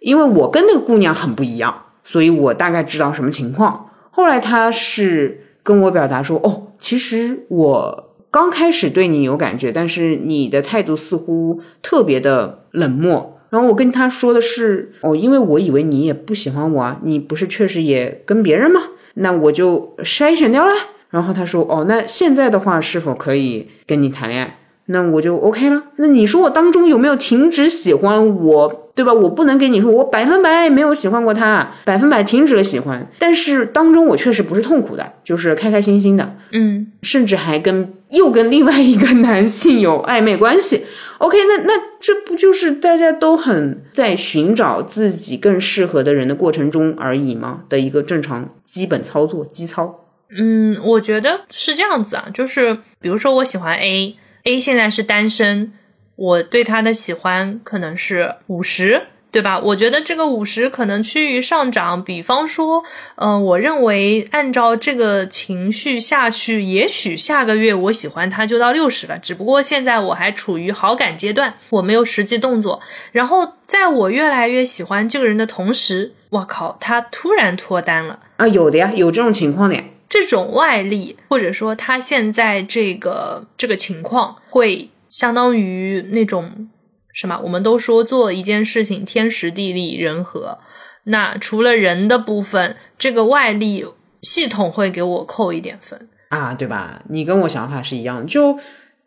因为我跟那个姑娘很不一样，所以我大概知道什么情况。后来他是跟我表达说：“哦，其实我刚开始对你有感觉，但是你的态度似乎特别的冷漠。”然后我跟他说的是哦，因为我以为你也不喜欢我啊，你不是确实也跟别人吗？那我就筛选掉了。然后他说哦，那现在的话是否可以跟你谈恋爱？那我就 OK 了。那你说我当中有没有停止喜欢我，对吧？我不能跟你说我百分百没有喜欢过他，百分百停止了喜欢。但是当中我确实不是痛苦的，就是开开心心的，嗯，甚至还跟又跟另外一个男性有暧昧关系。OK，那那这不就是大家都很在寻找自己更适合的人的过程中而已吗？的一个正常基本操作基操。嗯，我觉得是这样子啊，就是比如说我喜欢 A 现在是单身，我对他的喜欢可能是五十，对吧？我觉得这个五十可能趋于上涨。比方说，嗯，我认为按照这个情绪下去，也许下个月我喜欢他就到六十了。只不过现在我还处于好感阶段，我没有实际动作。然后在我越来越喜欢这个人的同时，我靠，他突然脱单了啊！有的呀，有这种情况的呀。这种外力，或者说他现在这个这个情况，会相当于那种什么？我们都说做一件事情天时地利人和，那除了人的部分，这个外力系统会给我扣一点分啊，对吧？你跟我想法是一样，就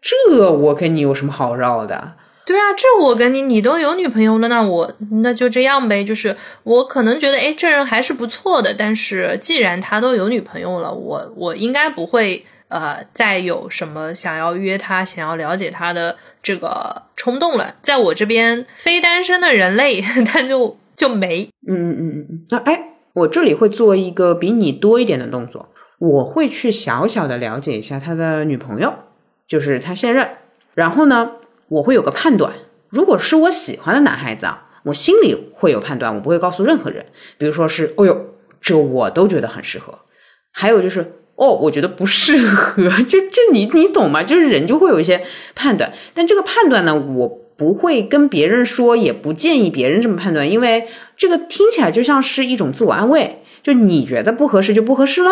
这我跟你有什么好绕的？对啊，这我跟你，你都有女朋友了，那我那就这样呗。就是我可能觉得，哎，这人还是不错的。但是既然他都有女朋友了，我我应该不会呃再有什么想要约他、想要了解他的这个冲动了。在我这边，非单身的人类 他就就没。嗯嗯嗯嗯。那哎，我这里会做一个比你多一点的动作，我会去小小的了解一下他的女朋友，就是他现任。然后呢？我会有个判断，如果是我喜欢的男孩子啊，我心里会有判断，我不会告诉任何人。比如说是，哦呦，这我都觉得很适合。还有就是，哦，我觉得不适合。就就你你懂吗？就是人就会有一些判断，但这个判断呢，我不会跟别人说，也不建议别人这么判断，因为这个听起来就像是一种自我安慰。就你觉得不合适就不合适啦，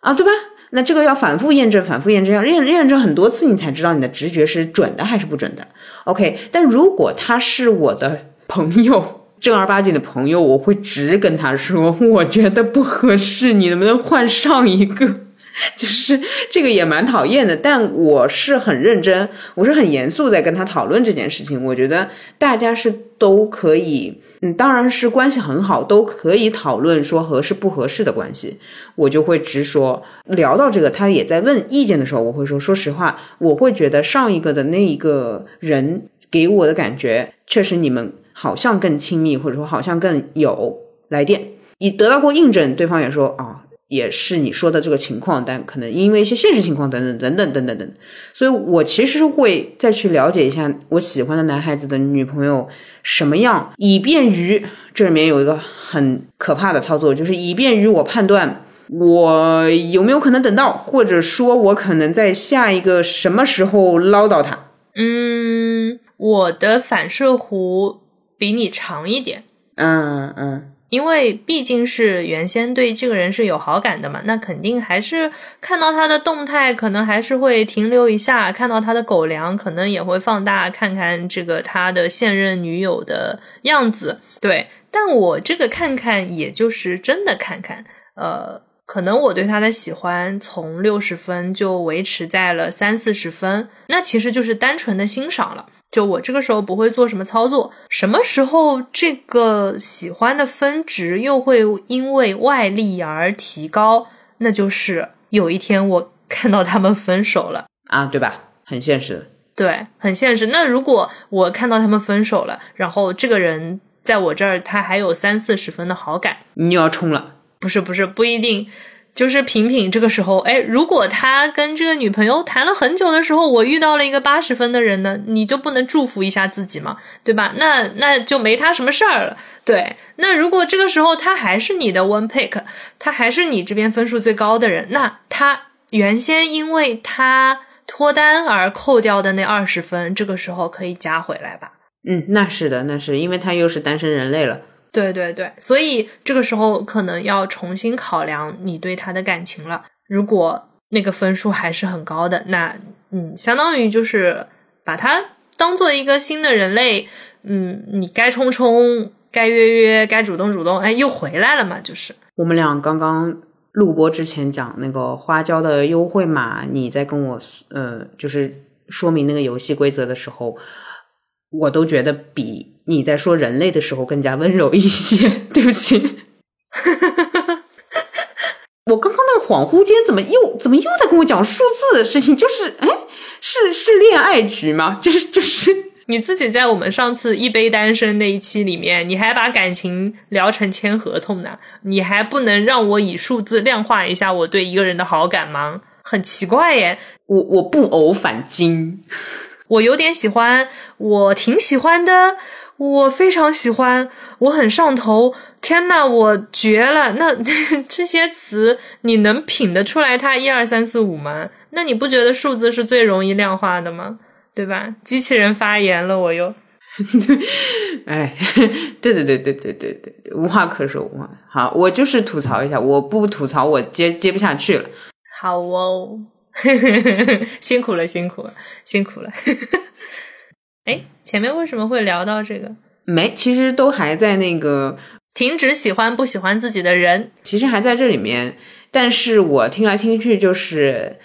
啊，对吧？那这个要反复验证，反复验证，要验验证很多次，你才知道你的直觉是准的还是不准的。OK，但如果他是我的朋友，正儿八经的朋友，我会直跟他说，我觉得不合适，你能不能换上一个？就是这个也蛮讨厌的，但我是很认真，我是很严肃在跟他讨论这件事情。我觉得大家是都可以，嗯，当然是关系很好，都可以讨论说合适不合适的关系。我就会直说，聊到这个，他也在问意见的时候，我会说，说实话，我会觉得上一个的那一个人给我的感觉，确实你们好像更亲密，或者说好像更有来电。你得到过印证，对方也说啊。也是你说的这个情况，但可能因为一些现实情况等等等等等等等，所以我其实会再去了解一下我喜欢的男孩子的女朋友什么样，以便于这里面有一个很可怕的操作，就是以便于我判断我有没有可能等到，或者说我可能在下一个什么时候捞到他。嗯，我的反射弧比你长一点。嗯嗯。因为毕竟是原先对这个人是有好感的嘛，那肯定还是看到他的动态，可能还是会停留一下；看到他的狗粮，可能也会放大看看这个他的现任女友的样子。对，但我这个看看，也就是真的看看。呃，可能我对他的喜欢从六十分就维持在了三四十分，那其实就是单纯的欣赏了。就我这个时候不会做什么操作，什么时候这个喜欢的分值又会因为外力而提高？那就是有一天我看到他们分手了啊，对吧？很现实，对，很现实。那如果我看到他们分手了，然后这个人在我这儿他还有三四十分的好感，你又要冲了？不是，不是，不一定。就是品品这个时候，哎，如果他跟这个女朋友谈了很久的时候，我遇到了一个八十分的人呢，你就不能祝福一下自己吗？对吧？那那就没他什么事儿了。对，那如果这个时候他还是你的 one pick，他还是你这边分数最高的人，那他原先因为他脱单而扣掉的那二十分，这个时候可以加回来吧？嗯，那是的，那是因为他又是单身人类了。对对对，所以这个时候可能要重新考量你对他的感情了。如果那个分数还是很高的，那嗯，相当于就是把他当做一个新的人类，嗯，你该冲冲，该约约，该主动主动，哎，又回来了嘛，就是。我们俩刚刚录播之前讲那个花椒的优惠码，你在跟我呃，就是说明那个游戏规则的时候，我都觉得比你在说人类的时候更加温柔一些。对不起。我刚刚那个恍惚间，怎么又怎么又在跟我讲数字的事情？就是，哎，是是恋爱局吗？就是就是，你自己在我们上次一杯单身那一期里面，你还把感情聊成签合同呢，你还不能让我以数字量化一下我对一个人的好感吗？很奇怪耶，我我不偶反金，我有点喜欢，我挺喜欢的，我非常喜欢，我很上头，天呐，我绝了！那 这些词你能品得出来它一二三四五吗？那你不觉得数字是最容易量化的吗？对吧？机器人发言了，我又，哎，对对对对对对对对，无话可说，无话。好，我就是吐槽一下，我不吐槽我接接不下去了。好哦，辛苦了，辛苦了，辛苦了。哎，前面为什么会聊到这个？没，其实都还在那个停止喜欢不喜欢自己的人，其实还在这里面，但是我听来听去就是，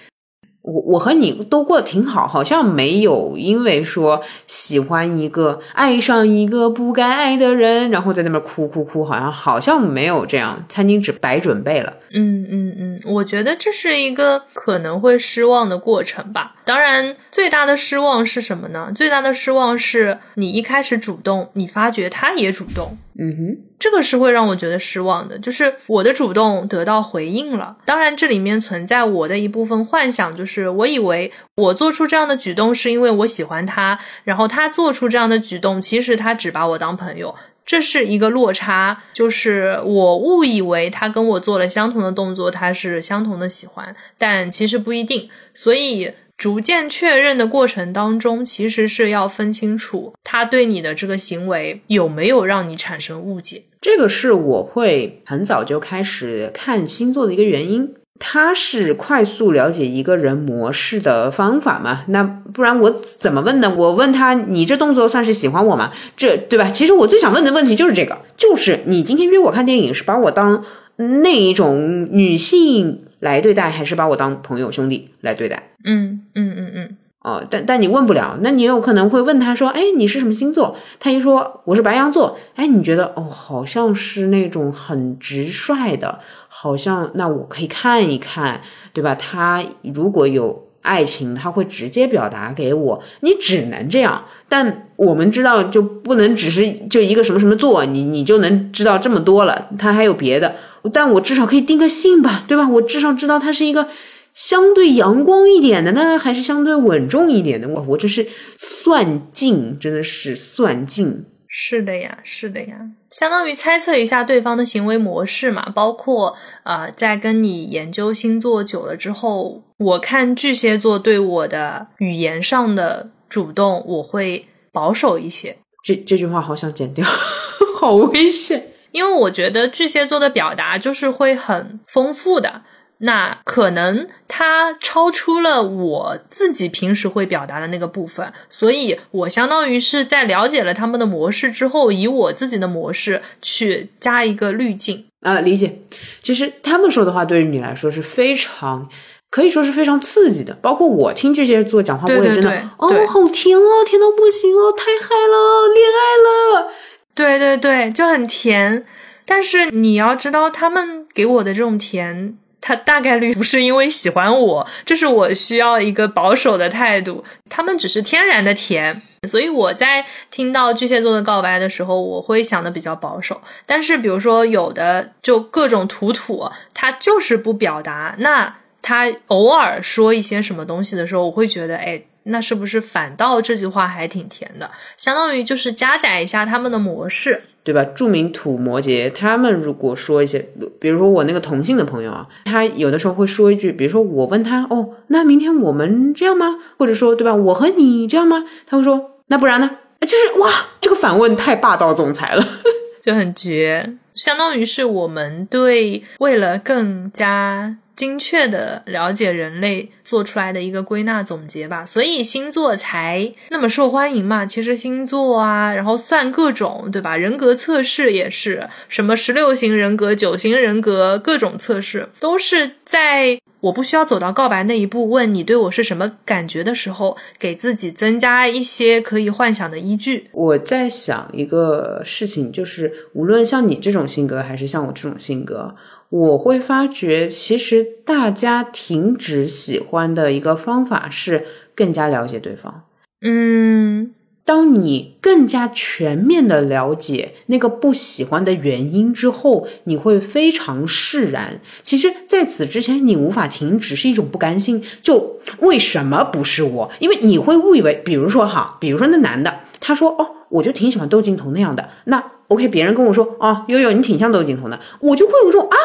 我我和你都过得挺好，好像没有因为说喜欢一个爱上一个不该爱的人，然后在那边哭哭哭，好像好像没有这样，餐巾纸白准备了。嗯嗯嗯，我觉得这是一个可能会失望的过程吧。当然，最大的失望是什么呢？最大的失望是你一开始主动，你发觉他也主动，嗯哼，这个是会让我觉得失望的，就是我的主动得到回应了。当然，这里面存在我的一部分幻想，就是我以为我做出这样的举动是因为我喜欢他，然后他做出这样的举动，其实他只把我当朋友。这是一个落差，就是我误以为他跟我做了相同的动作，他是相同的喜欢，但其实不一定。所以逐渐确认的过程当中，其实是要分清楚他对你的这个行为有没有让你产生误解。这个是我会很早就开始看星座的一个原因。它是快速了解一个人模式的方法嘛？那不然我怎么问呢？我问他，你这动作算是喜欢我吗？这对吧？其实我最想问的问题就是这个，就是你今天约我看电影，是把我当那一种女性来对待，还是把我当朋友兄弟来对待？嗯嗯嗯嗯，哦，但但你问不了，那你有可能会问他说：“哎，你是什么星座？”他一说我是白羊座，哎，你觉得哦，好像是那种很直率的，好像那我可以看一看，对吧？他如果有爱情，他会直接表达给我，你只能这样。但我们知道，就不能只是就一个什么什么座，你你就能知道这么多了，他还有别的。但我至少可以定个性吧，对吧？我至少知道他是一个。相对阳光一点的呢，还是相对稳重一点的？我我这是算尽，真的是算尽。是的呀，是的呀，相当于猜测一下对方的行为模式嘛。包括啊、呃，在跟你研究星座久了之后，我看巨蟹座对我的语言上的主动，我会保守一些。这这句话好想剪掉，好危险。因为我觉得巨蟹座的表达就是会很丰富的。那可能它超出了我自己平时会表达的那个部分，所以我相当于是在了解了他们的模式之后，以我自己的模式去加一个滤镜啊、呃，理解。其实他们说的话对于你来说是非常，可以说是非常刺激的。包括我听巨蟹座讲话，对我也真的对对哦，好甜哦，甜到不行哦，太嗨了，恋爱了。对对对，就很甜。但是你要知道，他们给我的这种甜。他大概率不是因为喜欢我，这是我需要一个保守的态度。他们只是天然的甜，所以我在听到巨蟹座的告白的时候，我会想的比较保守。但是比如说有的就各种土土，他就是不表达，那他偶尔说一些什么东西的时候，我会觉得，哎，那是不是反倒这句话还挺甜的？相当于就是加载一下他们的模式。对吧？著名土摩羯，他们如果说一些，比如说我那个同性的朋友啊，他有的时候会说一句，比如说我问他，哦，那明天我们这样吗？或者说，对吧？我和你这样吗？他会说，那不然呢？就是哇，这个反问太霸道总裁了，就很绝。相当于是我们对为了更加精确的了解人类做出来的一个归纳总结吧，所以星座才那么受欢迎嘛。其实星座啊，然后算各种，对吧？人格测试也是，什么十六型人格、九型人格，各种测试都是在我不需要走到告白那一步，问你对我是什么感觉的时候，给自己增加一些可以幻想的依据。我在想一个事情，就是无论像你这种性格，还是像我这种性格。我会发觉，其实大家停止喜欢的一个方法是更加了解对方。嗯，当你更加全面的了解那个不喜欢的原因之后，你会非常释然。其实，在此之前，你无法停止，是一种不甘心。就为什么不是我？因为你会误以为，比如说哈，比如说那男的，他说哦，我就挺喜欢窦靖童那样的。那 OK，别人跟我说啊，悠悠你挺像窦靖童的，我就会有种啊。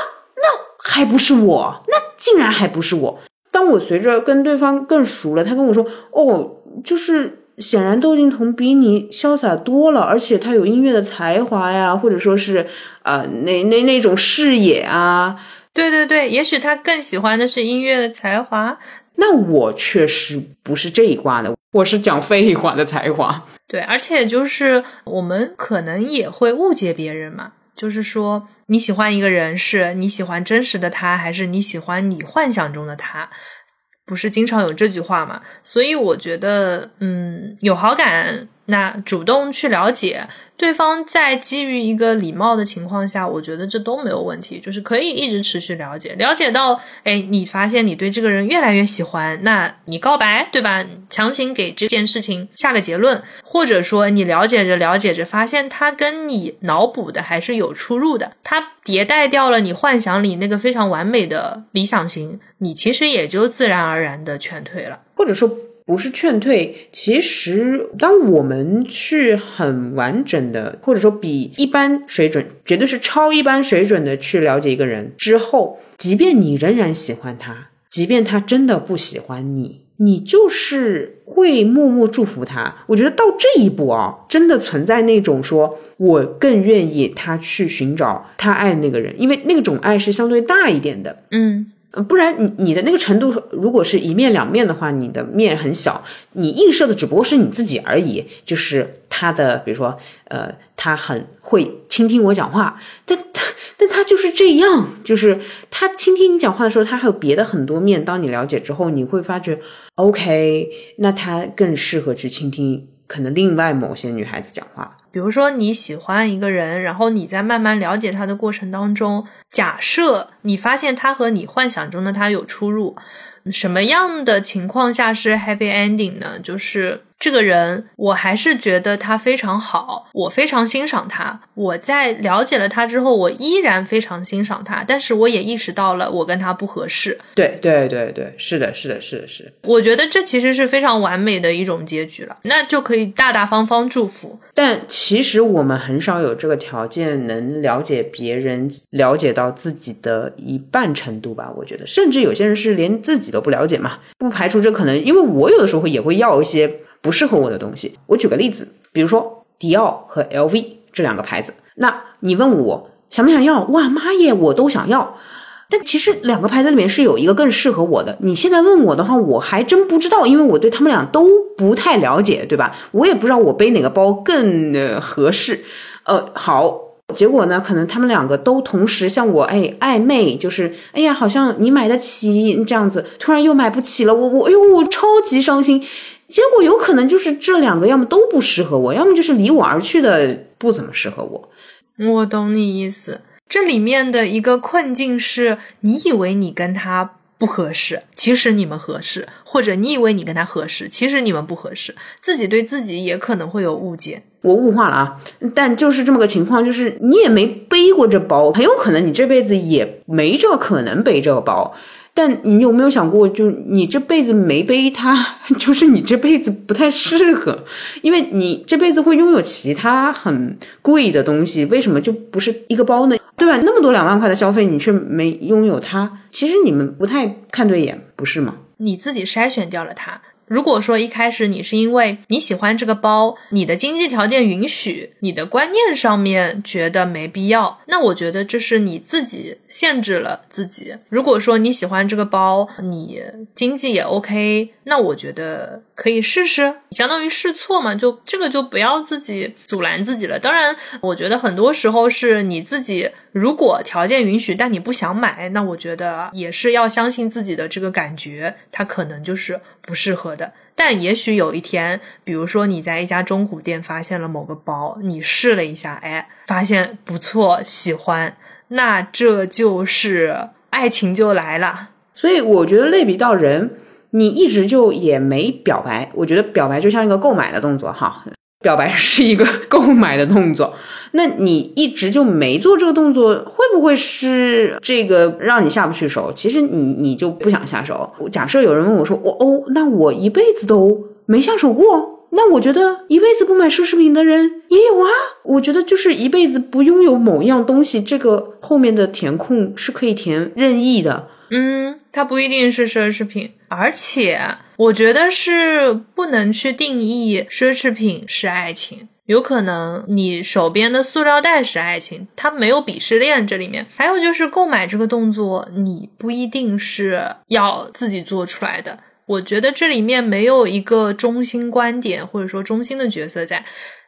还不是我，那竟然还不是我。当我随着跟对方更熟了，他跟我说：“哦，就是显然窦靖童比你潇洒多了，而且他有音乐的才华呀，或者说是呃，那那那种视野啊。”对对对，也许他更喜欢的是音乐的才华。那我确实不是这一挂的，我是讲废话的才华。对，而且就是我们可能也会误解别人嘛。就是说，你喜欢一个人，是你喜欢真实的他，还是你喜欢你幻想中的他？不是经常有这句话嘛？所以我觉得，嗯，有好感。那主动去了解对方，在基于一个礼貌的情况下，我觉得这都没有问题，就是可以一直持续了解，了解到，哎，你发现你对这个人越来越喜欢，那你告白，对吧？强行给这件事情下个结论，或者说你了解着了解着，发现他跟你脑补的还是有出入的，他迭代掉了你幻想里那个非常完美的理想型，你其实也就自然而然的劝退了，或者说。不是劝退，其实当我们去很完整的，或者说比一般水准，绝对是超一般水准的去了解一个人之后，即便你仍然喜欢他，即便他真的不喜欢你，你就是会默默祝福他。我觉得到这一步啊，真的存在那种说我更愿意他去寻找他爱的那个人，因为那种爱是相对大一点的，嗯。不然你你的那个程度，如果是一面两面的话，你的面很小，你映射的只不过是你自己而已。就是他的，比如说，呃，他很会倾听我讲话，但他但他就是这样，就是他倾听你讲话的时候，他还有别的很多面。当你了解之后，你会发觉，OK，那他更适合去倾听可能另外某些女孩子讲话。比如说你喜欢一个人，然后你在慢慢了解他的过程当中，假设你发现他和你幻想中的他有出入，什么样的情况下是 happy ending 呢？就是。这个人，我还是觉得他非常好，我非常欣赏他。我在了解了他之后，我依然非常欣赏他，但是我也意识到了我跟他不合适。对对对对，是的，是的，是的，是。我觉得这其实是非常完美的一种结局了，那就可以大大方方祝福。但其实我们很少有这个条件能了解别人，了解到自己的一半程度吧。我觉得，甚至有些人是连自己都不了解嘛。不排除这可能，因为我有的时候也会要一些。不适合我的东西，我举个例子，比如说迪奥和 LV 这两个牌子，那你问我想不想要？哇妈耶，我都想要。但其实两个牌子里面是有一个更适合我的。你现在问我的话，我还真不知道，因为我对他们俩都不太了解，对吧？我也不知道我背哪个包更合适。呃，好，结果呢，可能他们两个都同时向我哎暧昧，就是哎呀，好像你买得起这样子，突然又买不起了，我我哎呦，我超级伤心。结果有可能就是这两个，要么都不适合我，要么就是离我而去的不怎么适合我。我懂你意思，这里面的一个困境是，你以为你跟他不合适，其实你们合适；或者你以为你跟他合适，其实你们不合适。自己对自己也可能会有误解。我物化了啊，但就是这么个情况，就是你也没背过这包，很有可能你这辈子也没这个可能背这个包。但你有没有想过，就你这辈子没背它，就是你这辈子不太适合，因为你这辈子会拥有其他很贵的东西，为什么就不是一个包呢？对吧？那么多两万块的消费，你却没拥有它，其实你们不太看对眼，不是吗？你自己筛选掉了它。如果说一开始你是因为你喜欢这个包，你的经济条件允许，你的观念上面觉得没必要，那我觉得这是你自己限制了自己。如果说你喜欢这个包，你经济也 OK，那我觉得可以试试，相当于试错嘛，就这个就不要自己阻拦自己了。当然，我觉得很多时候是你自己如果条件允许，但你不想买，那我觉得也是要相信自己的这个感觉，它可能就是不适合的。但也许有一天，比如说你在一家中古店发现了某个包，你试了一下，哎，发现不错，喜欢，那这就是爱情就来了。所以我觉得类比到人，你一直就也没表白，我觉得表白就像一个购买的动作哈。表白是一个 购买的动作，那你一直就没做这个动作，会不会是这个让你下不去手？其实你你就不想下手。假设有人问我说：“我哦，那我一辈子都没下手过，那我觉得一辈子不买奢侈品的人也有啊。”我觉得就是一辈子不拥有某一样东西，这个后面的填空是可以填任意的。嗯，它不一定是奢侈品，而且。我觉得是不能去定义奢侈品是爱情，有可能你手边的塑料袋是爱情，它没有鄙视链这里面。还有就是购买这个动作，你不一定是要自己做出来的。我觉得这里面没有一个中心观点或者说中心的角色在，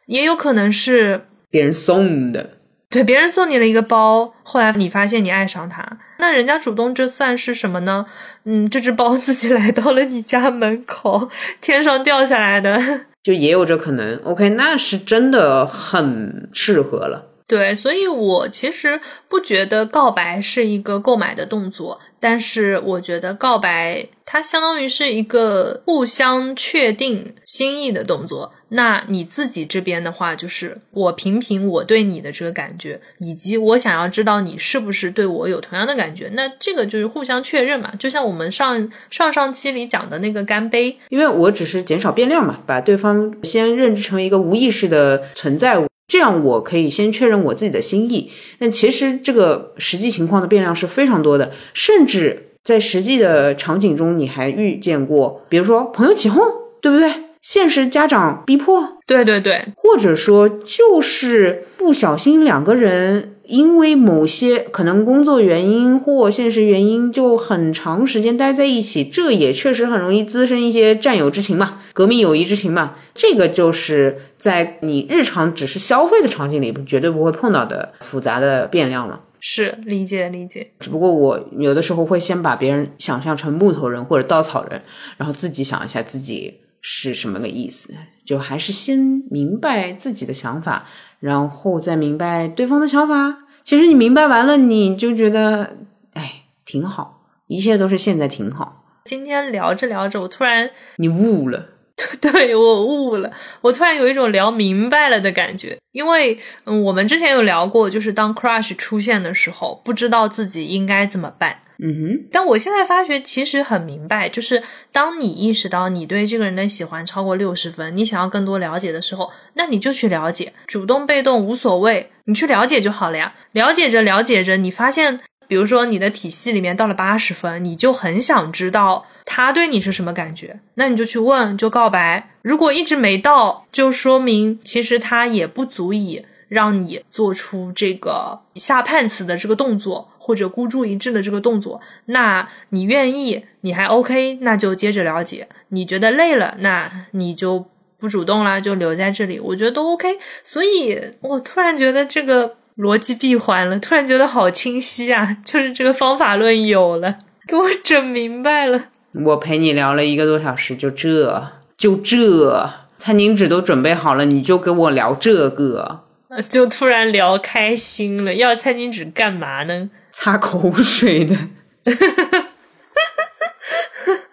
也有可能是别人送的。对，别人送你了一个包，后来你发现你爱上他，那人家主动这算是什么呢？嗯，这只包自己来到了你家门口，天上掉下来的，就也有这可能。OK，那是真的很适合了。对，所以我其实不觉得告白是一个购买的动作，但是我觉得告白它相当于是一个互相确定心意的动作。那你自己这边的话，就是我评评我对你的这个感觉，以及我想要知道你是不是对我有同样的感觉。那这个就是互相确认嘛，就像我们上上上期里讲的那个干杯，因为我只是减少变量嘛，把对方先认知成一个无意识的存在物，这样我可以先确认我自己的心意。那其实这个实际情况的变量是非常多的，甚至在实际的场景中，你还遇见过，比如说朋友起哄，对不对？现实家长逼迫，对对对，或者说就是不小心两个人因为某些可能工作原因或现实原因就很长时间待在一起，这也确实很容易滋生一些战友之情嘛，革命友谊之情嘛。这个就是在你日常只是消费的场景里绝对不会碰到的复杂的变量了。是理解理解，只不过我有的时候会先把别人想象成木头人或者稻草人，然后自己想一下自己。是什么个意思？就还是先明白自己的想法，然后再明白对方的想法。其实你明白完了，你就觉得，哎，挺好，一切都是现在挺好。今天聊着聊着，我突然你悟了，对我悟了，我突然有一种聊明白了的感觉。因为嗯，我们之前有聊过，就是当 crush 出现的时候，不知道自己应该怎么办。嗯哼，但我现在发觉其实很明白，就是当你意识到你对这个人的喜欢超过六十分，你想要更多了解的时候，那你就去了解，主动被动无所谓，你去了解就好了呀。了解着了解着，你发现，比如说你的体系里面到了八十分，你就很想知道他对你是什么感觉，那你就去问，就告白。如果一直没到，就说明其实他也不足以让你做出这个下判词的这个动作。或者孤注一掷的这个动作，那你愿意，你还 OK，那就接着了解。你觉得累了，那你就不主动啦，就留在这里，我觉得都 OK。所以我突然觉得这个逻辑闭环了，突然觉得好清晰啊，就是这个方法论有了，给我整明白了。我陪你聊了一个多小时，就这就这，餐巾纸都准备好了，你就跟我聊这个，就突然聊开心了。要餐巾纸干嘛呢？擦口水的，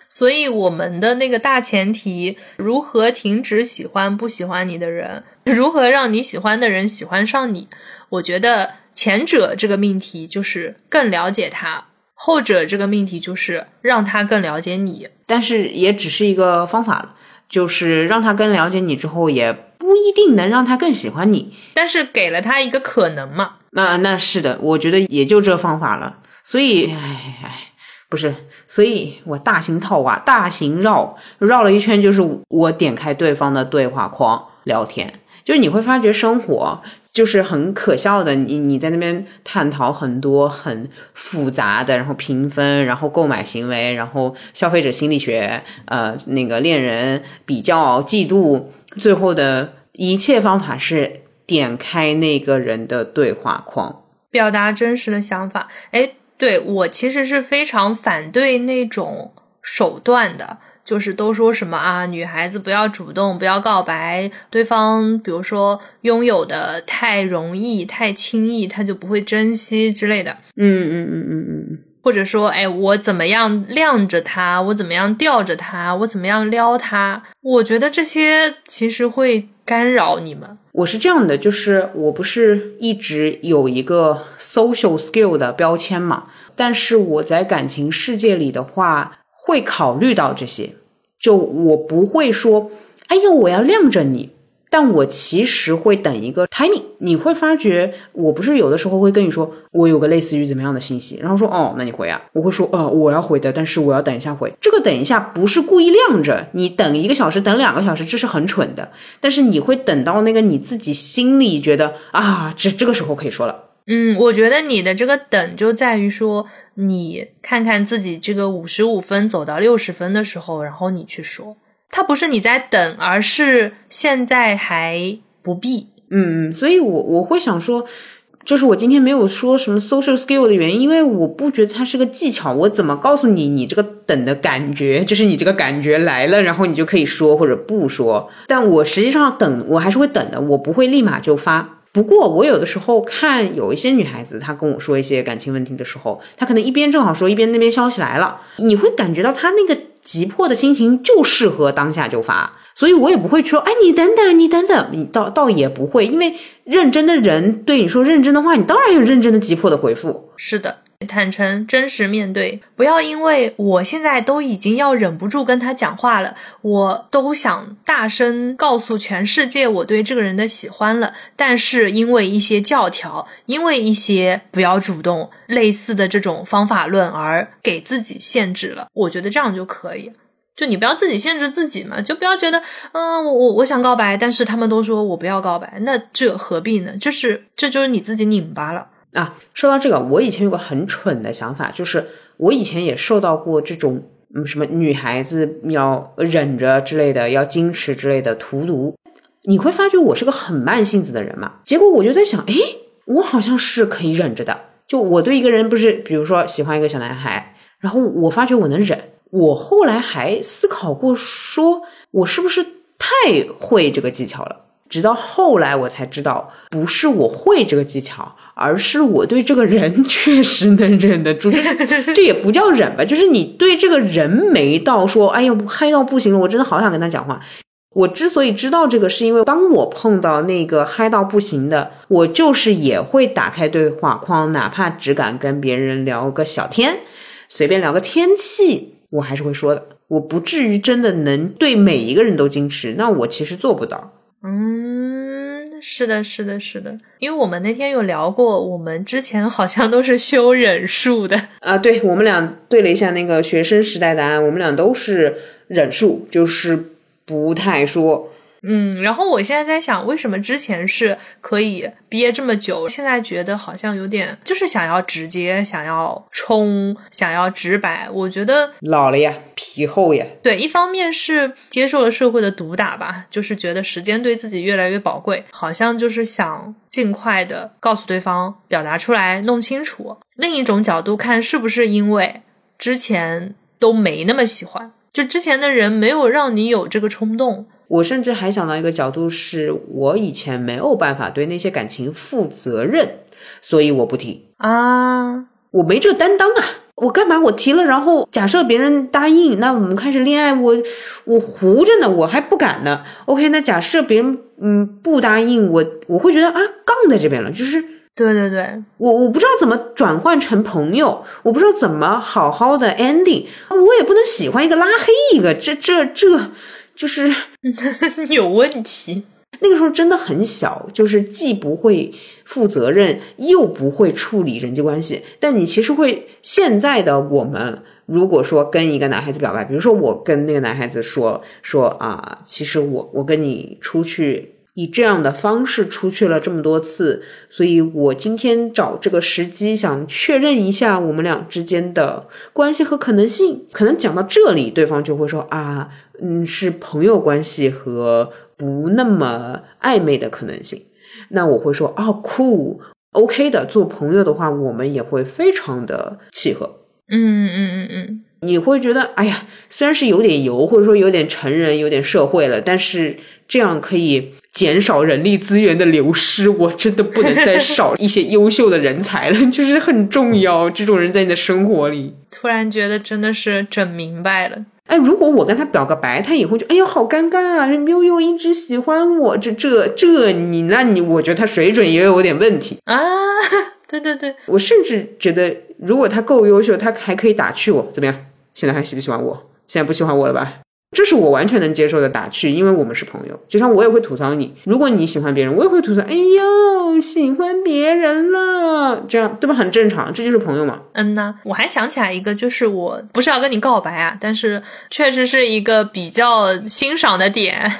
所以我们的那个大前提，如何停止喜欢不喜欢你的人，如何让你喜欢的人喜欢上你？我觉得前者这个命题就是更了解他，后者这个命题就是让他更了解你。但是也只是一个方法，就是让他更了解你之后，也不一定能让他更喜欢你。但是给了他一个可能嘛。那那是的，我觉得也就这方法了。所以，哎哎，不是，所以我大型套娃，大型绕绕了一圈，就是我点开对方的对话框聊天，就是你会发觉生活就是很可笑的，你你在那边探讨很多很复杂的，然后评分，然后购买行为，然后消费者心理学，呃，那个恋人比较嫉妒，最后的一切方法是点开那个人的对话框，表达真实的想法。哎。对我其实是非常反对那种手段的，就是都说什么啊，女孩子不要主动，不要告白，对方比如说拥有的太容易、太轻易，他就不会珍惜之类的。嗯嗯嗯嗯嗯，或者说，哎，我怎么样晾着他，我怎么样吊着他，我怎么样撩他？我觉得这些其实会干扰你们。我是这样的，就是我不是一直有一个 social skill 的标签嘛，但是我在感情世界里的话，会考虑到这些，就我不会说，哎呦，我要晾着你。但我其实会等一个 timing，你会发觉，我不是有的时候会跟你说，我有个类似于怎么样的信息，然后说，哦，那你回啊，我会说，呃，我要回的，但是我要等一下回。这个等一下不是故意晾着你，等一个小时，等两个小时，这是很蠢的。但是你会等到那个你自己心里觉得啊，这这个时候可以说了。嗯，我觉得你的这个等就在于说，你看看自己这个五十五分走到六十分的时候，然后你去说。它不是你在等，而是现在还不必。嗯嗯，所以我我会想说，就是我今天没有说什么 social skill 的原因，因为我不觉得它是个技巧。我怎么告诉你，你这个等的感觉，就是你这个感觉来了，然后你就可以说或者不说。但我实际上等，我还是会等的，我不会立马就发。不过我有的时候看有一些女孩子，她跟我说一些感情问题的时候，她可能一边正好说，一边那边消息来了，你会感觉到她那个。急迫的心情就适合当下就发，所以我也不会说，哎，你等等，你等等，你倒倒也不会，因为认真的人对你说认真的话，你当然有认真的、急迫的回复。是的。坦诚、真实面对，不要因为我现在都已经要忍不住跟他讲话了，我都想大声告诉全世界我对这个人的喜欢了，但是因为一些教条，因为一些不要主动类似的这种方法论而给自己限制了。我觉得这样就可以，就你不要自己限制自己嘛，就不要觉得，嗯，我我我想告白，但是他们都说我不要告白，那这何必呢？就是这就是你自己拧巴了。啊，说到这个，我以前有个很蠢的想法，就是我以前也受到过这种，嗯，什么女孩子要忍着之类的，要矜持之类的荼毒。你会发觉我是个很慢性子的人嘛？结果我就在想，诶，我好像是可以忍着的。就我对一个人不是，比如说喜欢一个小男孩，然后我发觉我能忍。我后来还思考过，说我是不是太会这个技巧了？直到后来我才知道，不是我会这个技巧。而是我对这个人 确实能忍得住，这也不叫忍吧，就是你对这个人没到说，哎呀，嗨到不行了，我真的好想跟他讲话。我之所以知道这个，是因为当我碰到那个嗨到不行的，我就是也会打开对话框，哪怕只敢跟别人聊个小天，随便聊个天气，我还是会说的。我不至于真的能对每一个人都矜持，那我其实做不到。嗯。是的，是的，是的，因为我们那天有聊过，我们之前好像都是修忍术的啊。对，我们俩对了一下那个学生时代答案，我们俩都是忍术，就是不太说。嗯，然后我现在在想，为什么之前是可以憋这么久，现在觉得好像有点就是想要直接，想要冲，想要直白。我觉得老了呀，皮厚呀。对，一方面是接受了社会的毒打吧，就是觉得时间对自己越来越宝贵，好像就是想尽快的告诉对方，表达出来，弄清楚。另一种角度看，是不是因为之前都没那么喜欢，就之前的人没有让你有这个冲动。我甚至还想到一个角度，是我以前没有办法对那些感情负责任，所以我不提啊，我没这担当啊，我干嘛我提了，然后假设别人答应，那我们开始恋爱，我我糊着呢，我还不敢呢。OK，那假设别人嗯不答应，我我会觉得啊杠在这边了，就是对对对，我我不知道怎么转换成朋友，我不知道怎么好好的 ending，我也不能喜欢一个拉黑一个，这这这。就是 有问题。那个时候真的很小，就是既不会负责任，又不会处理人际关系。但你其实会，现在的我们如果说跟一个男孩子表白，比如说我跟那个男孩子说说啊，其实我我跟你出去以这样的方式出去了这么多次，所以我今天找这个时机想确认一下我们俩之间的关系和可能性。可能讲到这里，对方就会说啊，嗯，是朋友关系和不那么暧昧的可能性。那我会说哦，酷，OK 的，做朋友的话，我们也会非常的契合。嗯嗯嗯嗯，你会觉得，哎呀，虽然是有点油，或者说有点成人、有点社会了，但是这样可以减少人力资源的流失。我真的不能再 少一些优秀的人才了，就是很重要。这种人在你的生活里，突然觉得真的是整明白了。哎，如果我跟他表个白，他也会觉得，哎呀，好尴尬啊！悠悠一直喜欢我，这这这，你那你，我觉得他水准也有点问题啊。对对对，我甚至觉得，如果他够优秀，他还可以打趣我，怎么样？现在还喜不喜欢我？现在不喜欢我了吧？这是我完全能接受的打趣，因为我们是朋友。就像我也会吐槽你，如果你喜欢别人，我也会吐槽。哎呦，喜欢别人了，这样对吧？很正常，这就是朋友嘛。嗯呐，我还想起来一个，就是我不是要跟你告白啊，但是确实是一个比较欣赏的点。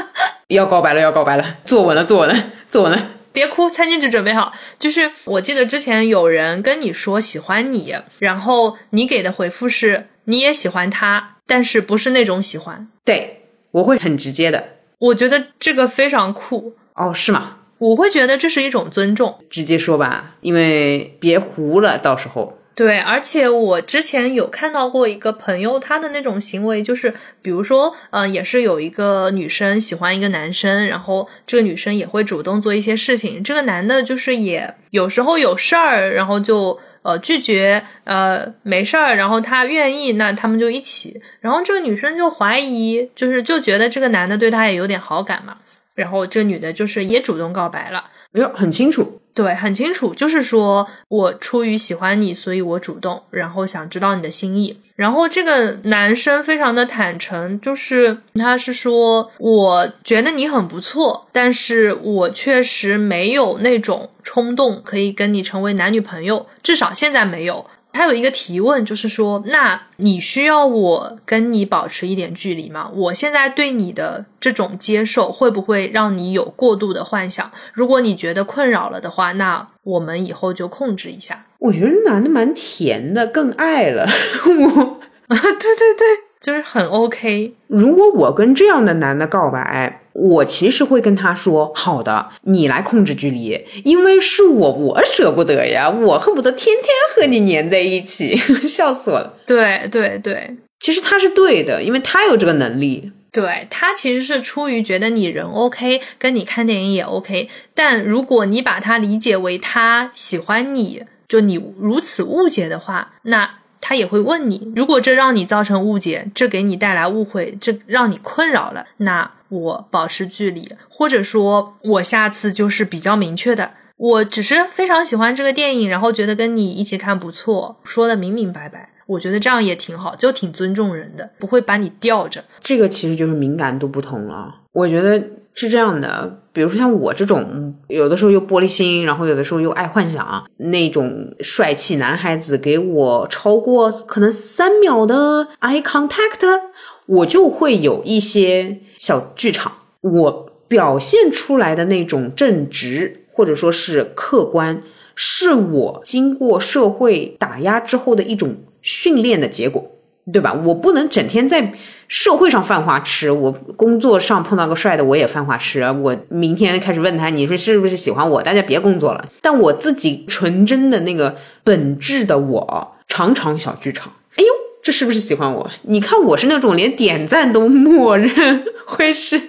要告白了，要告白了，坐稳了，坐稳了，坐稳了。别哭，餐巾纸准备好。就是我记得之前有人跟你说喜欢你，然后你给的回复是你也喜欢他，但是不是那种喜欢。对，我会很直接的。我觉得这个非常酷哦，是吗？我会觉得这是一种尊重，直接说吧，因为别糊了，到时候。对，而且我之前有看到过一个朋友，他的那种行为就是，比如说，嗯，也是有一个女生喜欢一个男生，然后这个女生也会主动做一些事情，这个男的就是也有时候有事儿，然后就呃拒绝，呃没事儿，然后他愿意，那他们就一起，然后这个女生就怀疑，就是就觉得这个男的对她也有点好感嘛，然后这女的就是也主动告白了，没有，很清楚。对，很清楚，就是说我出于喜欢你，所以我主动，然后想知道你的心意。然后这个男生非常的坦诚，就是他是说，我觉得你很不错，但是我确实没有那种冲动可以跟你成为男女朋友，至少现在没有。他有一个提问，就是说，那你需要我跟你保持一点距离吗？我现在对你的这种接受，会不会让你有过度的幻想？如果你觉得困扰了的话，那我们以后就控制一下。我觉得男的蛮甜的，更爱了 我。对对对。就是很 OK。如果我跟这样的男的告白，我其实会跟他说：“好的，你来控制距离，因为是我，我舍不得呀，我恨不得天天和你粘在一起。”笑死我了。对对对，其实他是对的，因为他有这个能力。对他其实是出于觉得你人 OK，跟你看电影也 OK。但如果你把他理解为他喜欢你，就你如此误解的话，那。他也会问你，如果这让你造成误解，这给你带来误会，这让你困扰了，那我保持距离，或者说我下次就是比较明确的，我只是非常喜欢这个电影，然后觉得跟你一起看不错，说的明明白白，我觉得这样也挺好，就挺尊重人的，不会把你吊着。这个其实就是敏感度不同了，我觉得。是这样的，比如说像我这种，有的时候又玻璃心，然后有的时候又爱幻想，那种帅气男孩子给我超过可能三秒的 eye contact，我就会有一些小剧场。我表现出来的那种正直或者说是客观，是我经过社会打压之后的一种训练的结果。对吧？我不能整天在社会上犯花痴，我工作上碰到个帅的我也犯花痴。我明天开始问他，你说是不是喜欢我？大家别工作了。但我自己纯真的那个本质的我，常常小剧场。哎呦，这是不是喜欢我？你看我是那种连点赞都默认会是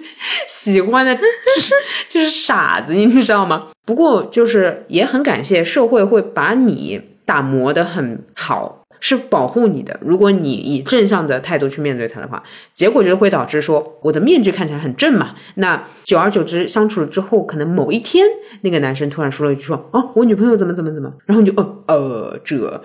喜欢的，就是傻子，你知道吗？不过就是也很感谢社会会把你打磨的很好。是保护你的。如果你以正向的态度去面对他的话，结果就会导致说，我的面具看起来很正嘛。那久而久之相处了之后，可能某一天那个男生突然说了一句说，哦，我女朋友怎么怎么怎么，然后你就，呃呃，这，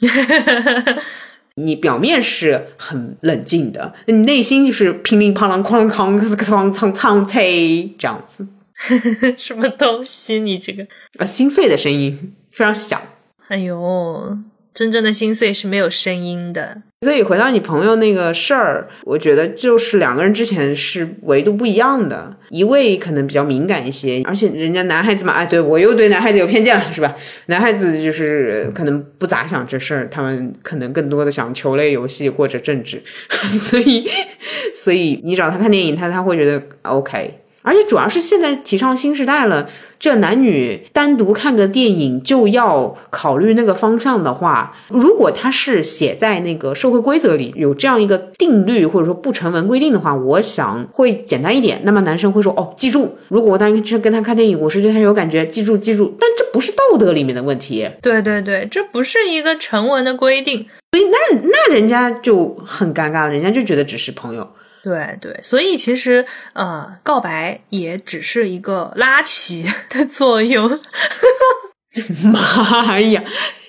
你表面是很冷静的，你内心就是乒铃乓啷哐啷哐哐哐哐啐这样子。什么东西？你这个啊，心碎的声音非常响。哎呦。真正的心碎是没有声音的。所以回到你朋友那个事儿，我觉得就是两个人之前是维度不一样的，一位可能比较敏感一些，而且人家男孩子嘛，哎，对我又对男孩子有偏见了，是吧？男孩子就是可能不咋想这事儿，他们可能更多的想球类游戏或者政治，所以，所以你找他看电影，他他会觉得 OK。而且主要是现在提倡新时代了，这男女单独看个电影就要考虑那个方向的话，如果他是写在那个社会规则里有这样一个定律或者说不成文规定的话，我想会简单一点。那么男生会说哦，记住，如果我当时去跟他看电影，我是对他有感觉，记住记住。但这不是道德里面的问题。对对对，这不是一个成文的规定，所以那那人家就很尴尬了，人家就觉得只是朋友。对对，所以其实呃，告白也只是一个拉齐的作用。妈呀！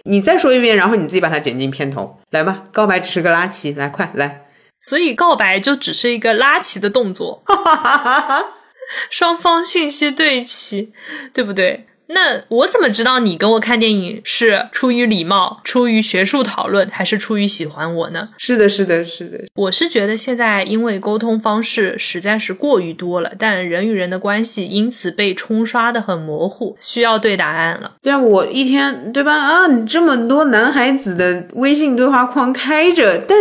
你再说一遍，然后你自己把它剪进片头来吧。告白只是个拉齐，来快来。所以告白就只是一个拉齐的动作，双方信息对齐，对不对？那我怎么知道你跟我看电影是出于礼貌、出于学术讨论，还是出于喜欢我呢？是的，是的，是的。我是觉得现在因为沟通方式实在是过于多了，但人与人的关系因此被冲刷的很模糊，需要对答案了。对啊，我一天对吧？啊，你这么多男孩子的微信对话框开着，但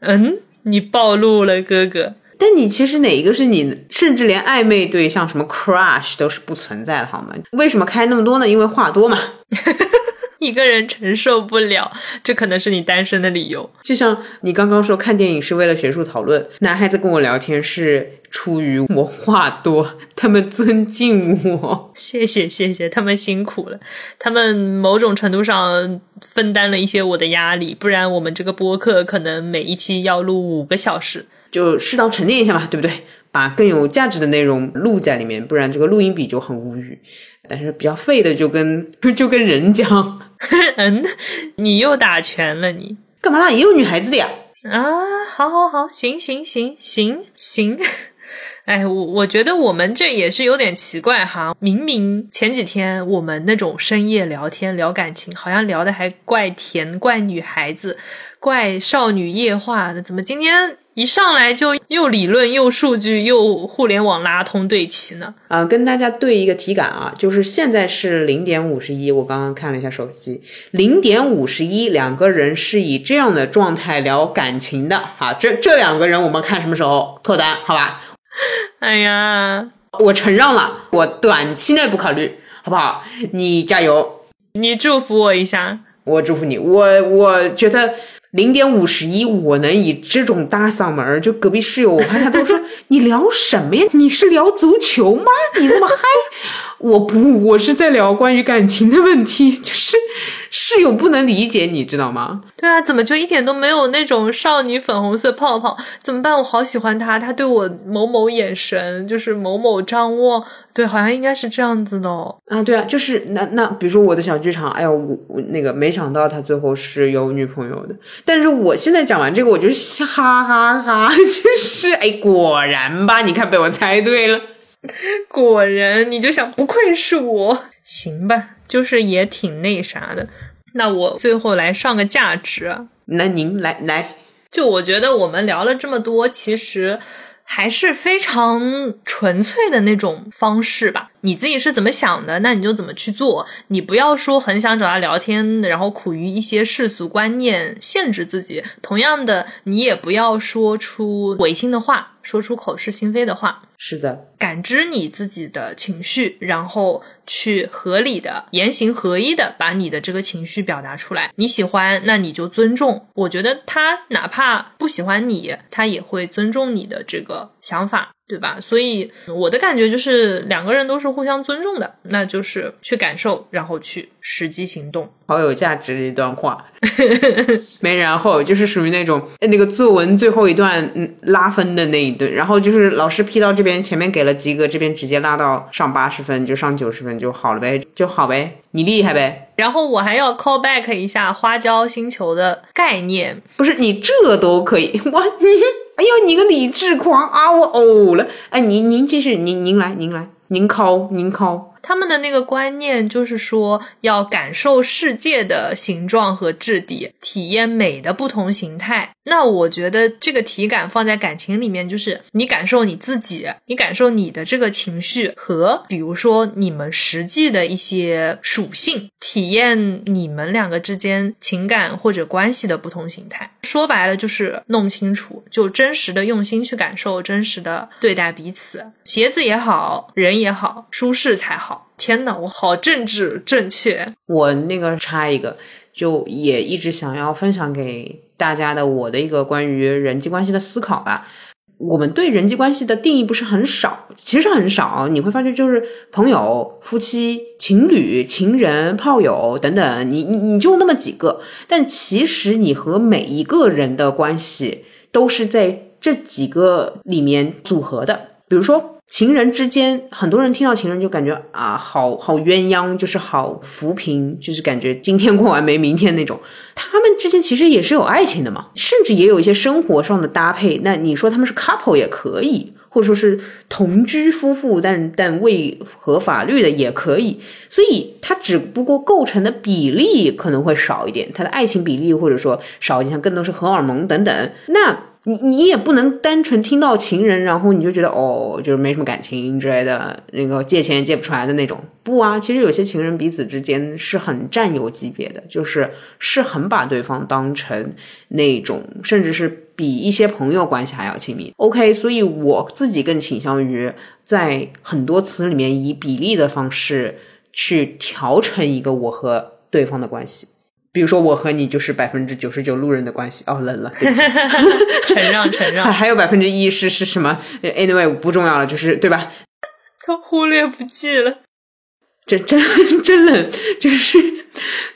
嗯，你暴露了，哥哥。但你其实哪一个是你，甚至连暧昧对象什么 crush 都是不存在的，好吗？为什么开那么多呢？因为话多嘛。一个人承受不了，这可能是你单身的理由。就像你刚刚说看电影是为了学术讨论，男孩子跟我聊天是出于我话多，他们尊敬我。谢谢谢谢，他们辛苦了，他们某种程度上分担了一些我的压力，不然我们这个播客可能每一期要录五个小时。就适当沉淀一下嘛，对不对？把更有价值的内容录在里面，不然这个录音笔就很无语。但是比较废的就跟 就跟人讲，嗯，你又打拳了，你干嘛啦？也有女孩子的呀。啊，好好好，行行行行行。哎，我我觉得我们这也是有点奇怪哈。明明前几天我们那种深夜聊天聊感情，好像聊的还怪甜，怪女孩子，怪少女夜话的，怎么今天？一上来就又理论又数据又互联网拉通对齐呢？啊，跟大家对一个体感啊，就是现在是零点五十一，我刚刚看了一下手机，零点五十一，两个人是以这样的状态聊感情的啊，这这两个人我们看什么时候脱单？好吧？哎呀，我承让了，我短期内不考虑，好不好？你加油，你祝福我一下，我祝福你，我我觉得。零点五十一，我能以这种大嗓门儿就隔壁室友，我怕他都说 你聊什么呀？你是聊足球吗？你那么嗨？我不，我是在聊关于感情的问题，就是室友不能理解，你知道吗？对啊，怎么就一点都没有那种少女粉红色泡泡？怎么办？我好喜欢他，他对我某某眼神，就是某某张望，对，好像应该是这样子的哦。啊，对啊，就是那那，比如说我的小剧场，哎呦，我我那个没想到他最后是有女朋友的，但是我现在讲完这个，我就哈哈哈，就是哎，果然吧，你看被我猜对了，果然，你就想不愧是我，行吧，就是也挺那啥的。那我最后来上个价值，那您来来，就我觉得我们聊了这么多，其实还是非常纯粹的那种方式吧。你自己是怎么想的，那你就怎么去做。你不要说很想找他聊天，然后苦于一些世俗观念限制自己。同样的，你也不要说出违心的话，说出口是心非的话。是的，感知你自己的情绪，然后去合理的言行合一的把你的这个情绪表达出来。你喜欢，那你就尊重。我觉得他哪怕不喜欢你，他也会尊重你的这个想法。对吧？所以我的感觉就是两个人都是互相尊重的，那就是去感受，然后去实际行动。好有价值的一段话，没然后就是属于那种那个作文最后一段嗯拉分的那一段，然后就是老师批到这边前面给了及格，这边直接拉到上八十分就上九十分就好了呗，就好呗，你厉害呗。然后我还要 call back 一下花椒星球的概念，不是你这都可以 哇你。哎呦，你个理智狂啊！我呕了。哎，您您继续，您您来，您来，您 call 您 call。他们的那个观念就是说要感受世界的形状和质地，体验美的不同形态。那我觉得这个体感放在感情里面，就是你感受你自己，你感受你的这个情绪和比如说你们实际的一些属性，体验你们两个之间情感或者关系的不同形态。说白了就是弄清楚，就真实的用心去感受，真实的对待彼此。鞋子也好，人也好，舒适才好。天呐，我好政治正确。我那个插一个，就也一直想要分享给大家的我的一个关于人际关系的思考吧。我们对人际关系的定义不是很少，其实很少。你会发觉，就是朋友、夫妻、情侣、情人、炮友等等，你你你就那么几个。但其实你和每一个人的关系都是在这几个里面组合的。比如说。情人之间，很多人听到情人就感觉啊，好好鸳鸯，就是好扶贫，就是感觉今天过完没明天那种。他们之间其实也是有爱情的嘛，甚至也有一些生活上的搭配。那你说他们是 couple 也可以，或者说是同居夫妇，但但未合法律的也可以。所以它只不过构成的比例可能会少一点，它的爱情比例或者说少一点，像更多是荷尔蒙等等。那。你你也不能单纯听到情人，然后你就觉得哦，就是没什么感情之类的，那个借钱也借不出来的那种。不啊，其实有些情人彼此之间是很战友级别的，就是是很把对方当成那种，甚至是比一些朋友关系还要亲密。OK，所以我自己更倾向于在很多词里面以比例的方式去调成一个我和对方的关系。比如说，我和你就是百分之九十九路人的关系。哦，冷了，承让，承让。还有百分之一是是什么？Anyway，不重要了，就是对吧？他忽略不计了。真真真冷，就是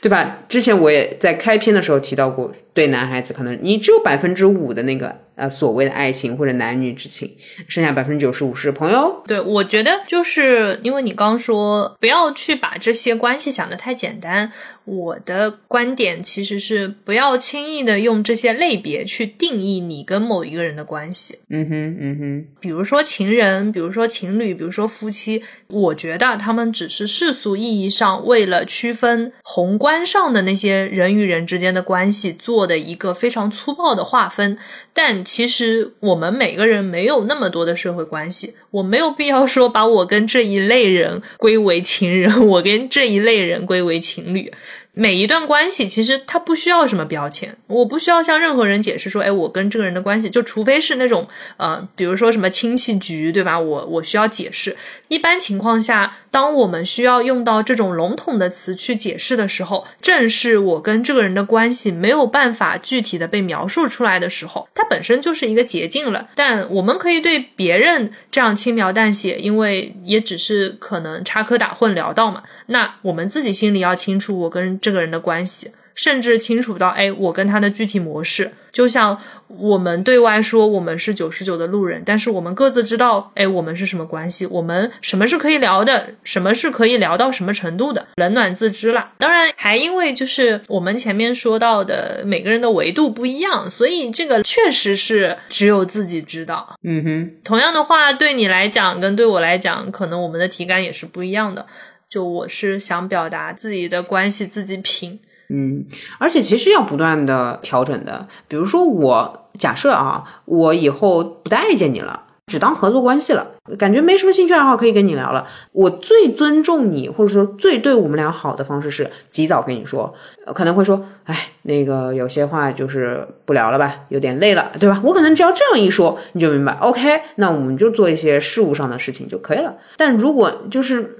对吧？之前我也在开篇的时候提到过，对男孩子可能你只有百分之五的那个。呃，所谓的爱情或者男女之情，剩下百分之九十五是朋友。对，我觉得就是因为你刚说不要去把这些关系想得太简单。我的观点其实是不要轻易的用这些类别去定义你跟某一个人的关系。嗯哼，嗯哼。比如说情人，比如说情侣，比如说夫妻，我觉得他们只是世俗意义上为了区分宏观上的那些人与人之间的关系做的一个非常粗暴的划分，但。其实我们每个人没有那么多的社会关系，我没有必要说把我跟这一类人归为情人，我跟这一类人归为情侣。每一段关系其实它不需要什么标签，我不需要向任何人解释说，哎，我跟这个人的关系，就除非是那种呃，比如说什么亲戚局，对吧？我我需要解释。一般情况下，当我们需要用到这种笼统的词去解释的时候，正是我跟这个人的关系没有办法具体的被描述出来的时候，它本身就是一个捷径了。但我们可以对别人这样轻描淡写，因为也只是可能插科打诨聊到嘛。那我们自己心里要清楚，我跟这个人的关系，甚至清楚到，哎，我跟他的具体模式，就像我们对外说我们是九十九的路人，但是我们各自知道，哎，我们是什么关系，我们什么是可以聊的，什么是可以聊到什么程度的，冷暖自知啦。当然，还因为就是我们前面说到的每个人的维度不一样，所以这个确实是只有自己知道。嗯哼，同样的话，对你来讲跟对我来讲，可能我们的体感也是不一样的。就我是想表达自己的关系自己品，嗯，而且其实要不断的调整的。比如说我假设啊，我以后不待见你了，只当合作关系了，感觉没什么兴趣爱好可以跟你聊了。我最尊重你，或者说最对我们俩好的方式是及早跟你说，可能会说，哎，那个有些话就是不聊了吧，有点累了，对吧？我可能只要这样一说，你就明白，OK，那我们就做一些事务上的事情就可以了。但如果就是。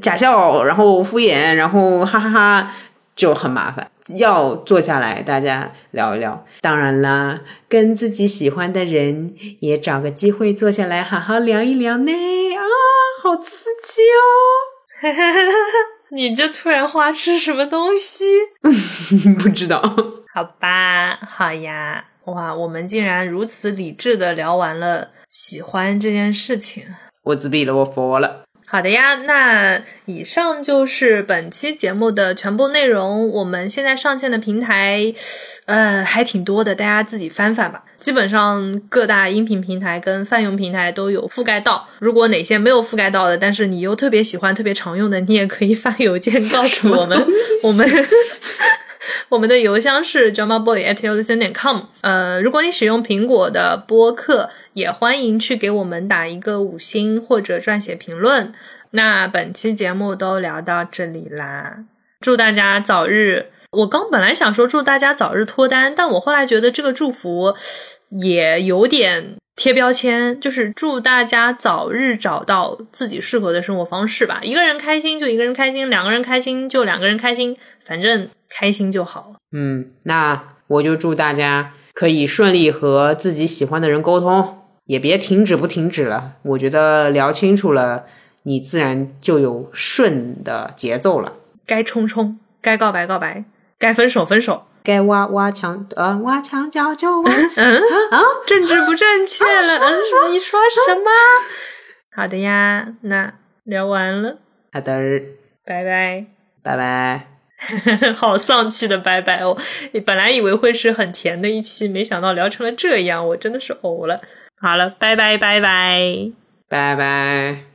假笑，然后敷衍，然后哈哈哈，就很麻烦。要坐下来，大家聊一聊。当然啦，跟自己喜欢的人也找个机会坐下来好好聊一聊呢。啊，好刺激哦！你这突然花痴什么东西？不知道。好吧，好呀。哇，我们竟然如此理智的聊完了喜欢这件事情。我自闭了，我佛了。好的呀，那以上就是本期节目的全部内容。我们现在上线的平台，呃，还挺多的，大家自己翻翻吧。基本上各大音频平台跟泛用平台都有覆盖到。如果哪些没有覆盖到的，但是你又特别喜欢、特别常用的，你也可以发邮件告诉我们。我们 我们的邮箱是 dramaboy@listen.com。呃，如果你使用苹果的播客，也欢迎去给我们打一个五星或者撰写评论。那本期节目都聊到这里啦，祝大家早日。我刚本来想说祝大家早日脱单，但我后来觉得这个祝福也有点贴标签，就是祝大家早日找到自己适合的生活方式吧。一个人开心就一个人开心，两个人开心就两个人开心，反正开心就好。嗯，那我就祝大家可以顺利和自己喜欢的人沟通，也别停止不停止了。我觉得聊清楚了，你自然就有顺的节奏了。该冲冲，该告白告白。该分手分手，该挖挖墙呃挖墙脚就挖。嗯啊，政治不正确了。嗯，你说什么？好的呀，那聊完了。好的，拜拜拜拜。好丧气的拜拜哦！本来以为会是很甜的一期，没想到聊成了这样，我真的是呕了。好了，拜拜拜拜拜拜。